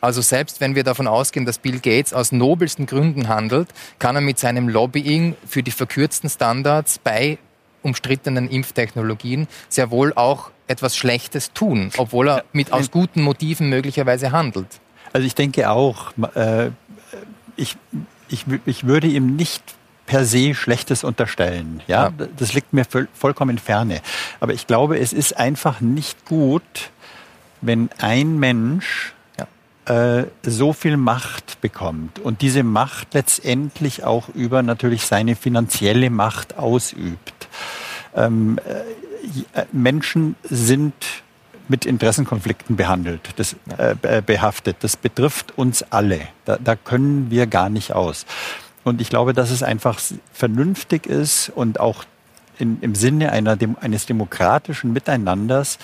Also selbst wenn wir davon ausgehen, dass Bill Gates aus nobelsten Gründen handelt, kann er mit seinem Lobbying für die verkürzten Standards bei umstrittenen Impftechnologien sehr wohl auch etwas Schlechtes tun, obwohl er mit aus guten Motiven möglicherweise handelt. Also ich denke auch, äh, ich, ich, ich würde ihm nicht per se Schlechtes unterstellen. Ja, ja. das liegt mir voll, vollkommen ferne. Aber ich glaube, es ist einfach nicht gut, wenn ein Mensch äh, so viel Macht bekommt und diese Macht letztendlich auch über natürlich seine finanzielle Macht ausübt. Ähm, äh, Menschen sind mit Interessenkonflikten behandelt, das, äh, behaftet. Das betrifft uns alle. Da, da können wir gar nicht aus. Und ich glaube, dass es einfach vernünftig ist und auch in, im Sinne einer, eines demokratischen Miteinanders, äh,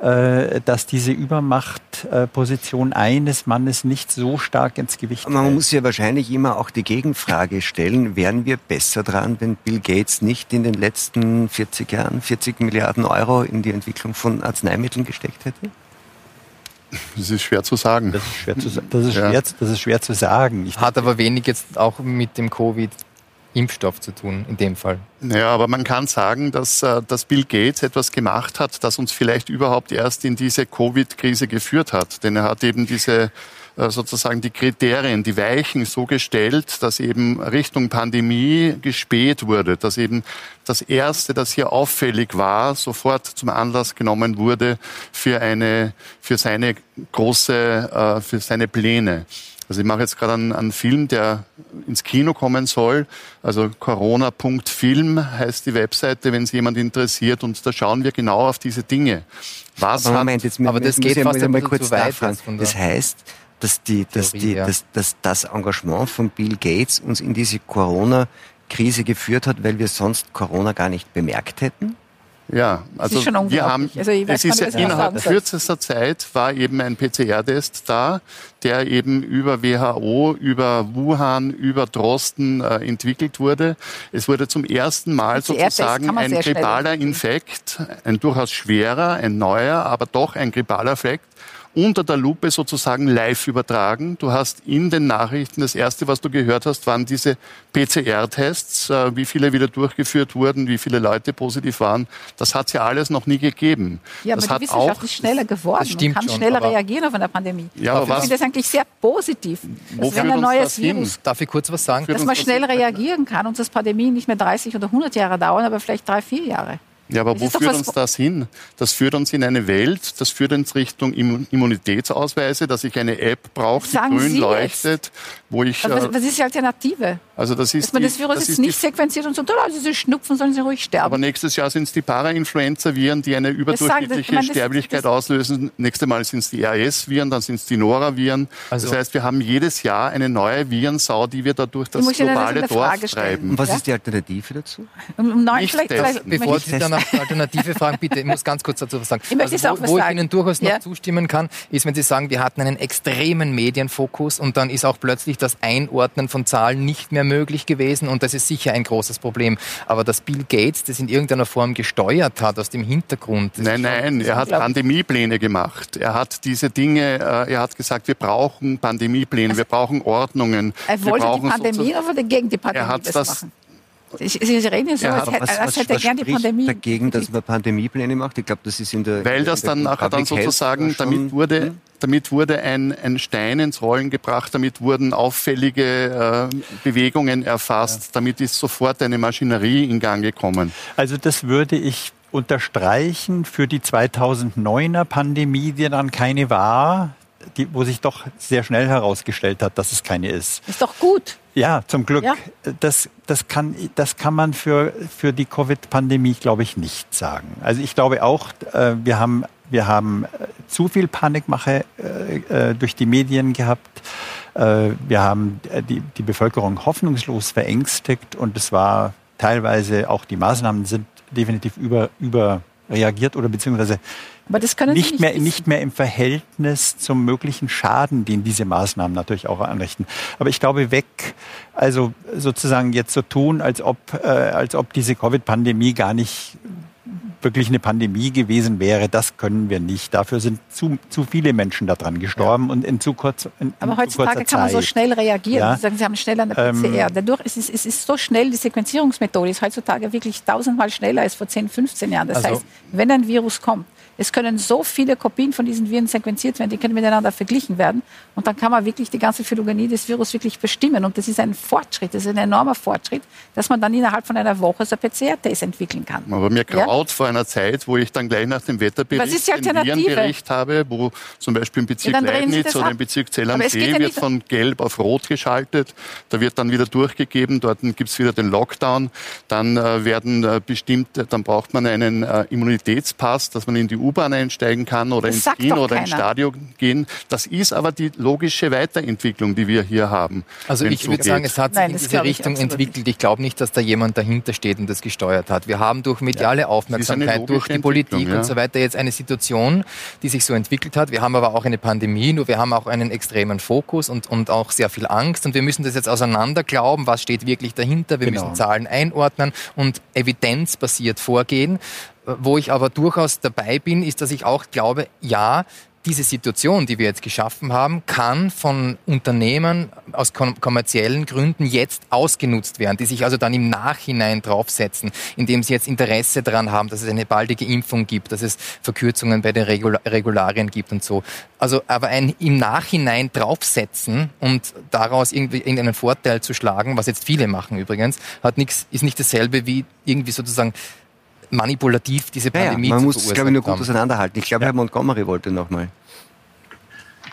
dass diese Übermachtposition eines Mannes nicht so stark ins Gewicht Man hält. muss ja wahrscheinlich immer auch die Gegenfrage stellen, wären wir besser dran, wenn Bill Gates nicht in den letzten 40 Jahren 40 Milliarden Euro in die Entwicklung von Arzneimitteln gesteckt hätte? Das ist schwer zu sagen. Das ist schwer zu, das ist schwer, das ist schwer zu sagen. Ich Hat aber wenig jetzt auch mit dem Covid Impfstoff zu tun, in dem Fall. Ja, aber man kann sagen, dass, äh, dass Bill Gates etwas gemacht hat, das uns vielleicht überhaupt erst in diese Covid-Krise geführt hat. Denn er hat eben diese äh, sozusagen die Kriterien, die Weichen so gestellt, dass eben Richtung Pandemie gespäht wurde, dass eben das Erste, das hier auffällig war, sofort zum Anlass genommen wurde für eine, für seine große, äh, für seine Pläne. Also ich mache jetzt gerade einen, einen Film, der ins Kino kommen soll. Also corona.film heißt die Webseite, wenn es jemand interessiert. Und da schauen wir genau auf diese Dinge. Was aber Moment, jetzt aber das geht fast einmal kurz nachfragen. Das heißt, dass, die, dass, die, ja. dass, dass das Engagement von Bill Gates uns in diese Corona-Krise geführt hat, weil wir sonst Corona gar nicht bemerkt hätten? Ja, also wir haben, also es ist ja innerhalb kürzester Zeit war eben ein PCR-Test da, der eben über WHO, über Wuhan, über Drosten äh, entwickelt wurde. Es wurde zum ersten Mal sozusagen ein grippaler Infekt, ein durchaus schwerer, ein neuer, aber doch ein grippaler Infekt unter der Lupe sozusagen live übertragen. Du hast in den Nachrichten, das erste, was du gehört hast, waren diese PCR-Tests, äh, wie viele wieder durchgeführt wurden, wie viele Leute positiv waren. Das hat es ja alles noch nie gegeben. Ja, das aber die Wissenschaft auch, ist schneller geworden und kann schon, schneller reagieren auf eine Pandemie. Ja, aber ich finde das eigentlich sehr positiv. Das wäre ein neues Virus. Darf ich kurz was sagen? Dass man schnell reagieren kann und dass Pandemien nicht mehr 30 oder 100 Jahre dauern, aber vielleicht drei, vier Jahre. Ja, aber das wo führt uns das hin? Das führt uns in eine Welt, das führt uns Richtung Immunitätsausweise, dass ich eine App brauche, die grün Sie leuchtet, jetzt? wo ich... Was, äh, was, ist die Alternative? Also das ist Dass man die, das Virus das jetzt nicht sequenziert und so, also sie schnupfen, sollen sie ruhig sterben. Aber nächstes Jahr sind es die Para-Influenza-Viren, die eine überdurchschnittliche das, Sterblichkeit das, auslösen. Nächstes Mal sind es die RS-Viren, dann sind es die Nora-Viren. Also das heißt, wir haben jedes Jahr eine neue Virensau, die wir da durch das globale Dorf treiben. Und was ist die Alternative dazu? Um neun, vielleicht, vielleicht, Bevor Sie dann auf Alternative fragen, bitte, ich muss ganz kurz dazu was sagen. Ich also, wo, wo ich Ihnen durchaus noch ja. zustimmen kann, ist, wenn Sie sagen, wir hatten einen extremen Medienfokus und dann ist auch plötzlich das Einordnen von Zahlen nicht mehr möglich gewesen und das ist sicher ein großes Problem. Aber dass Bill Gates das in irgendeiner Form gesteuert hat aus dem Hintergrund. Nein, nein, er hat Pandemiepläne gemacht. Er hat diese Dinge, äh, er hat gesagt, wir brauchen Pandemiepläne, wir brauchen Ordnungen. Er wollte die Pandemie oder gegen die Pandemie er hat das, das machen? Sie reden so, als, hätte, als hätte er gerne die Pandemie. dagegen, dass man Pandemiepläne macht? Ich glaube, das ist in der. Weil das dann nachher dann sozusagen, damit wurde, hm? damit wurde ein, ein Stein ins Rollen gebracht, damit wurden auffällige äh, Bewegungen erfasst, ja. damit ist sofort eine Maschinerie in Gang gekommen. Also das würde ich unterstreichen für die 2009er Pandemie, die dann keine war, die, wo sich doch sehr schnell herausgestellt hat, dass es keine ist. Ist doch gut. Ja, zum Glück. Ja. Das, das, kann, das kann man für, für die Covid-Pandemie, glaube ich, nicht sagen. Also ich glaube auch, äh, wir haben, wir haben äh, zu viel Panikmache äh, durch die Medien gehabt. Wir haben die, die Bevölkerung hoffnungslos verängstigt und es war teilweise auch die Maßnahmen sind definitiv über, überreagiert oder beziehungsweise aber das können nicht, nicht mehr, nicht mehr im Verhältnis zum möglichen Schaden, den diese Maßnahmen natürlich auch anrichten. Aber ich glaube, weg, also sozusagen jetzt so tun, als ob, äh, als ob diese Covid-Pandemie gar nicht wirklich eine Pandemie gewesen wäre, das können wir nicht. Dafür sind zu, zu viele Menschen daran gestorben ja. und in zu kurz in, Aber heutzutage kann man so schnell reagieren. Ja. Sie sagen, Sie haben schnell an der PCR. Ähm, Dadurch ist es, es ist so schnell, die Sequenzierungsmethode ist heutzutage wirklich tausendmal schneller als vor 10, 15 Jahren. Das also, heißt, wenn ein Virus kommt, es können so viele Kopien von diesen Viren sequenziert werden, die können miteinander verglichen werden. Und dann kann man wirklich die ganze Phylogenie des Virus wirklich bestimmen. Und das ist ein Fortschritt, das ist ein enormer Fortschritt, dass man dann innerhalb von einer Woche so PCR-Test entwickeln kann. Aber mir graut ja? vor einer Zeit, wo ich dann gleich nach dem Wetterbericht den Virenbericht habe, wo zum Beispiel im Bezirk ja, Leibniz oder im Bezirk Zell am See ja wird von gelb auf rot geschaltet. Da wird dann wieder durchgegeben, dort gibt es wieder den Lockdown. Dann äh, werden äh, bestimmt, dann braucht man einen äh, Immunitätspass, dass man in die U U-Bahn einsteigen kann oder das ins Kino oder ins Stadion gehen. Das ist aber die logische Weiterentwicklung, die wir hier haben. Also ich würde sagen, es hat sich Nein, in diese Richtung ich entwickelt. Ich glaube nicht, dass da jemand dahinter steht und das gesteuert hat. Wir haben durch mediale ja, Aufmerksamkeit, durch die Politik ja. und so weiter jetzt eine Situation, die sich so entwickelt hat. Wir haben aber auch eine Pandemie, nur wir haben auch einen extremen Fokus und, und auch sehr viel Angst und wir müssen das jetzt auseinander glauben, was steht wirklich dahinter. Wir genau. müssen Zahlen einordnen und evidenzbasiert vorgehen. Wo ich aber durchaus dabei bin, ist, dass ich auch glaube, ja, diese Situation, die wir jetzt geschaffen haben, kann von Unternehmen aus kommerziellen Gründen jetzt ausgenutzt werden, die sich also dann im Nachhinein draufsetzen, indem sie jetzt Interesse daran haben, dass es eine baldige Impfung gibt, dass es Verkürzungen bei den Regularien gibt und so. Also aber ein im Nachhinein draufsetzen und daraus irgendwie irgendeinen Vorteil zu schlagen, was jetzt viele machen übrigens, hat nichts, ist nicht dasselbe wie irgendwie sozusagen manipulativ diese Pandemie ja, ja. Man muss es, glaube ich, nur gut auseinanderhalten. Ich glaube, ja. Herr Montgomery wollte noch mal.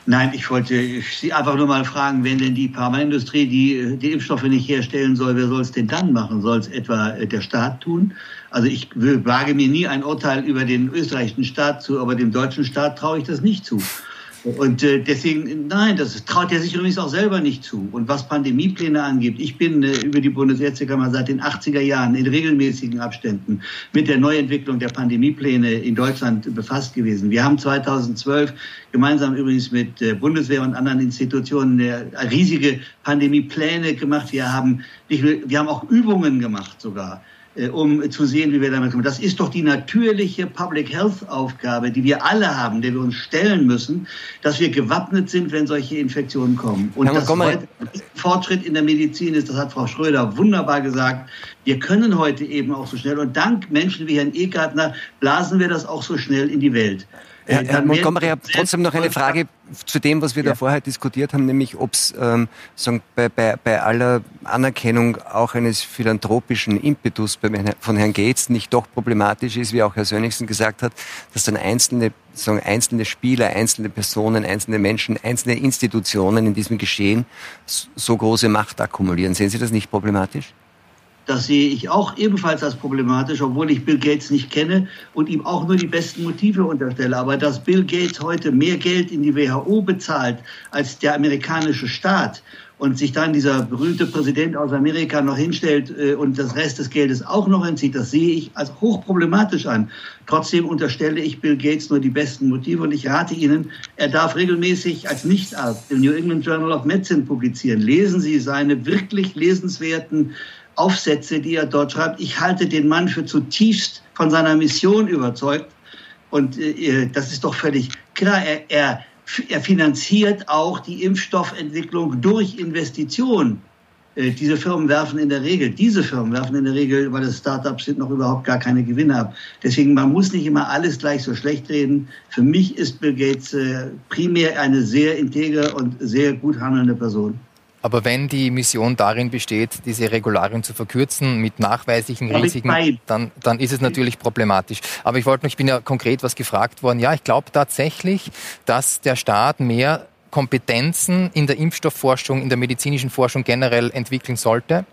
Nein, ich wollte Sie einfach nur mal fragen, wenn denn die Pharmaindustrie die, die Impfstoffe nicht herstellen soll, wer soll es denn dann machen? Soll es etwa äh, der Staat tun? Also ich wage mir nie ein Urteil über den österreichischen Staat zu, aber dem deutschen Staat traue ich das nicht zu. Und äh, deswegen, nein, das traut er sich übrigens auch selber nicht zu. Und was Pandemiepläne angeht, ich bin äh, über die Bundesärztekammer seit den 80er Jahren in regelmäßigen Abständen mit der Neuentwicklung der Pandemiepläne in Deutschland befasst gewesen. Wir haben 2012 gemeinsam übrigens mit äh, Bundeswehr und anderen Institutionen äh, riesige Pandemiepläne gemacht. Wir haben, wir haben auch Übungen gemacht sogar um zu sehen, wie wir damit kommen. Das ist doch die natürliche Public Health Aufgabe, die wir alle haben, der wir uns stellen müssen, dass wir gewappnet sind, wenn solche Infektionen kommen. Und das heute Fortschritt in der Medizin ist, das hat Frau Schröder wunderbar gesagt. Wir können heute eben auch so schnell und dank Menschen wie Herrn Egartner blasen wir das auch so schnell in die Welt. Herr, Herr Montgomery, trotzdem noch eine Frage zu dem, was wir ja. da vorher diskutiert haben, nämlich ob es ähm, bei, bei, bei aller Anerkennung auch eines philanthropischen Impetus von Herrn Gates nicht doch problematisch ist, wie auch Herr Sönnigsen gesagt hat, dass dann einzelne, sagen, einzelne Spieler, einzelne Personen, einzelne Menschen, einzelne Institutionen in diesem Geschehen so große Macht akkumulieren. Sehen Sie das nicht problematisch? Das sehe ich auch ebenfalls als problematisch, obwohl ich Bill Gates nicht kenne und ihm auch nur die besten Motive unterstelle. Aber dass Bill Gates heute mehr Geld in die WHO bezahlt als der amerikanische Staat und sich dann dieser berühmte Präsident aus Amerika noch hinstellt äh, und das Rest des Geldes auch noch entzieht, das sehe ich als hochproblematisch an. Trotzdem unterstelle ich Bill Gates nur die besten Motive und ich rate Ihnen, er darf regelmäßig als Nichtarzt im New England Journal of Medicine publizieren. Lesen Sie seine wirklich lesenswerten Aufsätze, die er dort schreibt. Ich halte den Mann für zutiefst von seiner Mission überzeugt. Und äh, das ist doch völlig klar. Er, er, er finanziert auch die Impfstoffentwicklung durch Investitionen. Äh, diese Firmen werfen in der Regel, diese Firmen werfen in der Regel, weil es Startups sind, noch überhaupt gar keine Gewinne ab. Deswegen, man muss nicht immer alles gleich so schlecht reden. Für mich ist Bill Gates äh, primär eine sehr integre und sehr gut handelnde Person. Aber wenn die Mission darin besteht, diese Regularien zu verkürzen mit nachweislichen Risiken, dann, dann ist es natürlich problematisch. Aber ich wollte noch, ich bin ja konkret was gefragt worden. Ja, ich glaube tatsächlich, dass der Staat mehr Kompetenzen in der Impfstoffforschung, in der medizinischen Forschung generell entwickeln sollte.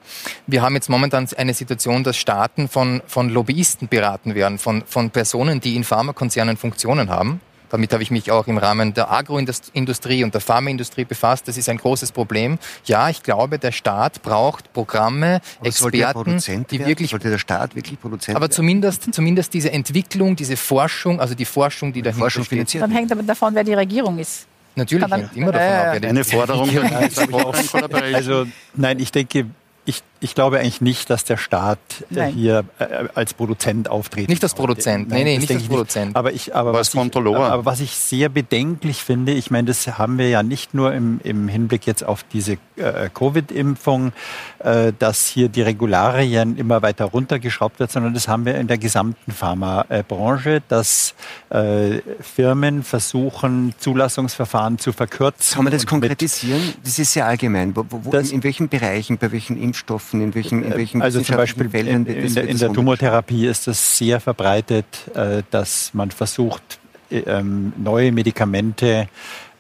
Wir haben jetzt momentan eine Situation, dass Staaten von, von Lobbyisten beraten werden, von, von Personen, die in Pharmakonzernen Funktionen haben. Damit habe ich mich auch im Rahmen der Agroindustrie und der Pharmaindustrie befasst. Das ist ein großes Problem. Ja, ich glaube, der Staat braucht Programme, aber Experten, die werden? wirklich. Sollte der Staat wirklich Produzent Aber zumindest, zumindest diese Entwicklung, diese Forschung, also die Forschung, die dahinter Forschung steht. Dann hängt aber davon, wer die Regierung ist. Natürlich hängt immer davon ab. Wer Eine Forderung. also nein, ich denke, ich, ich glaube eigentlich nicht, dass der Staat äh, Nein. hier äh, als Produzent auftreten Nicht als Produzent, nein, nee, nee, nicht als Produzent. Nicht. Aber, ich, aber, was ich, aber was ich sehr bedenklich finde, ich meine, das haben wir ja nicht nur im, im Hinblick jetzt auf diese äh, Covid-Impfung, äh, dass hier die Regularien immer weiter runtergeschraubt wird, sondern das haben wir in der gesamten Pharmabranche, dass äh, Firmen versuchen, Zulassungsverfahren zu verkürzen. Kann man das konkretisieren? Das ist sehr allgemein. Wo, wo, das, in welchen Bereichen, bei welchen Impfstoffen? Impfstoffen, in welchen, in welchen Also zum Beispiel in, in, der, in der Tumortherapie ist es sehr verbreitet, äh, dass man versucht, äh, ähm, neue Medikamente,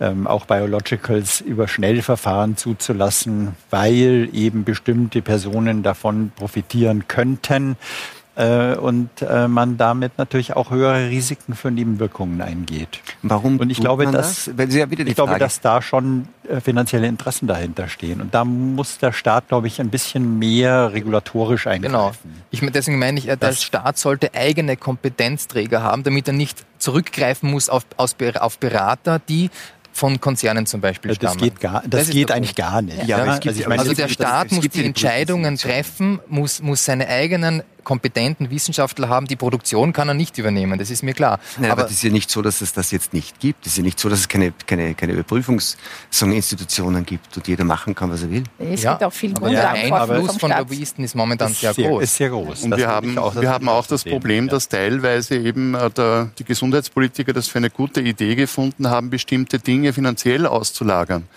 ähm, auch Biologicals, über Schnellverfahren zuzulassen, weil eben bestimmte Personen davon profitieren könnten. äh, und äh, man damit natürlich auch höhere Risiken für Nebenwirkungen eingeht. Warum? Und ich glaube, dass, das? Ja ich glaube, dass da schon äh, finanzielle Interessen dahinter stehen. Und da muss der Staat, glaube ich, ein bisschen mehr regulatorisch eingreifen. Genau. Ich, deswegen meine ich, der Staat sollte eigene Kompetenzträger haben, damit er nicht zurückgreifen muss auf, auf Berater, die von Konzernen zum Beispiel das stammen. Geht gar, das, das geht eigentlich gar nicht. Ja, ja, also, meine, also, der Staat muss die Entscheidungen treffen, muss, muss seine eigenen kompetenten Wissenschaftler haben. Die Produktion kann er nicht übernehmen, das ist mir klar. Nein, aber, aber das ist ja nicht so, dass es das jetzt nicht gibt. Es ist ja nicht so, dass es keine, keine, keine Überprüfungsinstitutionen gibt und jeder machen kann, was er will. Es ja, gibt auch viel Grundlagen. Der Einfluss von Lobbyisten ist momentan ist sehr, sehr, groß. Ist sehr groß. Und wir haben, auch, wir haben auch das Problem, dass teilweise eben äh, der, die Gesundheitspolitiker das für eine gute Idee gefunden haben, bestimmte Dinge finanziell auszulagern.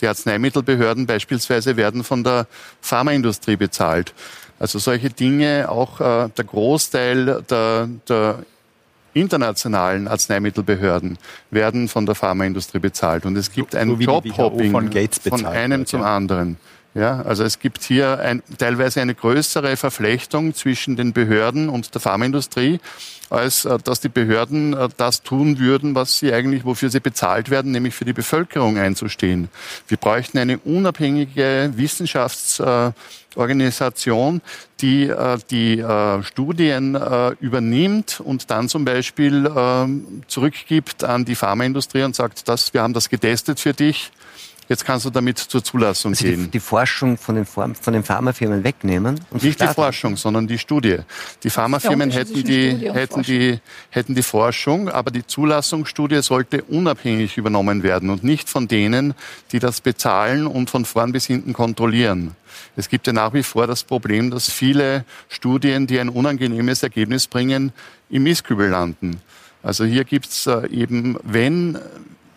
Die Arzneimittelbehörden beispielsweise werden von der Pharmaindustrie bezahlt. Also solche Dinge, auch äh, der Großteil der, der internationalen Arzneimittelbehörden werden von der Pharmaindustrie bezahlt. Und es gibt so, ein so Jobhopping von, von, einem wird, zum ja. anderen. Ja, also es gibt hier ein, teilweise eine größere Verflechtung zwischen den Behörden und der Pharmaindustrie, als äh, dass die Behörden äh, das tun würden, was sie eigentlich, wofür sie bezahlt werden, nämlich für die Bevölkerung einzustehen. Wir bräuchten eine unabhängige Wissenschaftsorganisation, die äh, die Studien übernimmt und dann zum Beispiel ähm, zurückgibt an die Pharmaindustrie und sagt, das, wir haben das getestet für dich Jetzt kannst du damit zur Zulassung also gehen. Die, die, Forschung von den, von den Pharmafirmen wegnehmen? Und Nicht die Forschung, sondern die Studie. Die Pharmafirmen hätten die, hätten, die, hätten die Forschung, aber die Zulassungsstudie sollte unabhängig übernommen werden und nicht von denen, die das bezahlen und von vorn bis hinten kontrollieren. Es gibt ja nach wie vor das Problem, dass viele Studien, die ein unangenehmes Ergebnis bringen, im Mistkübel landen. Also hier gibt's äh, eben, wenn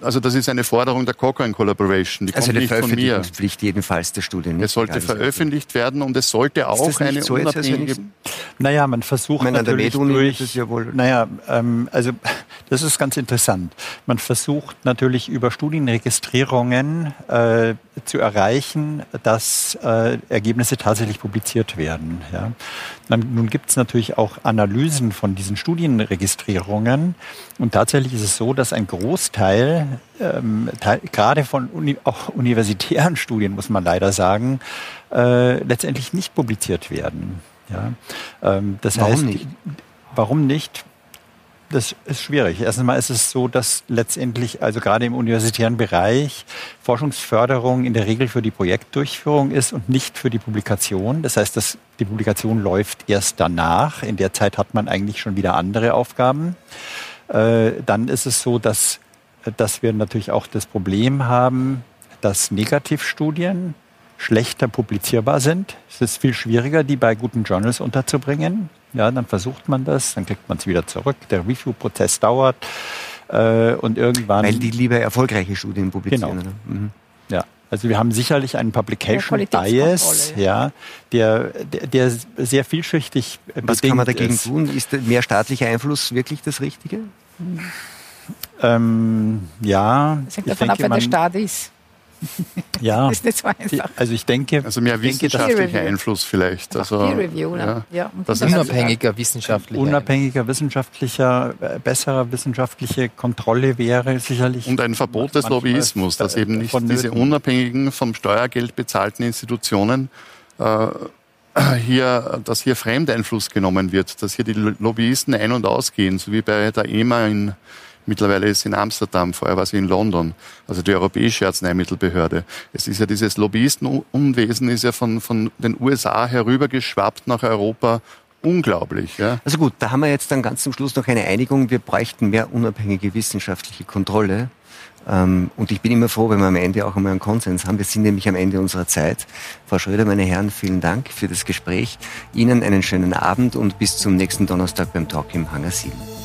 also das ist eine Forderung der Cochrane Collaboration. Die also kommt nicht von mir. Pflicht jedenfalls der Studien. Es sollte veröffentlicht werden und es sollte auch eine so unabhängige. Naja, man versucht meine, natürlich durch. Ja wohl naja, ähm, also das ist ganz interessant. Man versucht natürlich über Studienregistrierungen äh, zu erreichen, dass äh, Ergebnisse tatsächlich publiziert werden. Ja. Dann, nun gibt es natürlich auch Analysen von diesen Studienregistrierungen und tatsächlich ist es so, dass ein Großteil ähm, gerade von Uni auch universitären Studien, muss man leider sagen, äh, letztendlich nicht publiziert werden. Ja? Ähm, das warum heißt, nicht? Warum nicht? Das ist schwierig. Erstens mal ist es so, dass letztendlich, also gerade im universitären Bereich, Forschungsförderung in der Regel für die Projektdurchführung ist und nicht für die Publikation. Das heißt, dass die Publikation läuft erst danach. In der Zeit hat man eigentlich schon wieder andere Aufgaben. Äh, dann ist es so, dass dass wir natürlich auch das Problem haben, dass Negativstudien schlechter publizierbar sind. Es ist viel schwieriger, die bei guten Journals unterzubringen. Ja, dann versucht man das, dann kriegt man es wieder zurück. Der Review-Prozess dauert äh, und irgendwann. Weil die lieber erfolgreiche Studien publizieren. Genau. Mhm. Ja, also wir haben sicherlich einen Publication Bias, ja, der, der, der sehr vielschichtig Was kann man dagegen ist. tun? Ist mehr staatlicher Einfluss wirklich das Richtige? Ähm, ja. Das hängt davon ab, wer der Staat ist. Ja. das ist nicht so einfach. Also ich denke, also mehr wissenschaftlicher Einfluss vielleicht. Also, Peer Review, ne? ja. ja das unabhängiger wissenschaftlicher. Unabhängiger wissenschaftlicher, äh, besserer wissenschaftliche Kontrolle wäre sicherlich. Und ein Verbot des Lobbyismus, dass eben nicht diese unabhängigen, vom Steuergeld bezahlten Institutionen äh, hier, dass hier Fremdeinfluss genommen wird, dass hier die Lobbyisten ein- und ausgehen, so wie bei der EMA in Mittlerweile ist es in Amsterdam, vorher war sie in London, also die Europäische Arzneimittelbehörde. Es ist ja dieses Lobbyistenunwesen ist ja von, von den USA herübergeschwappt nach Europa unglaublich. Ja. Also gut, da haben wir jetzt dann ganz zum Schluss noch eine Einigung. Wir bräuchten mehr unabhängige wissenschaftliche Kontrolle. Ähm, und ich bin immer froh, wenn wir am Ende auch einmal einen Konsens haben. Wir sind nämlich am Ende unserer Zeit. Frau Schröder, meine Herren, vielen Dank für das Gespräch. Ihnen einen schönen Abend und bis zum nächsten Donnerstag beim Talk im Hangar 7.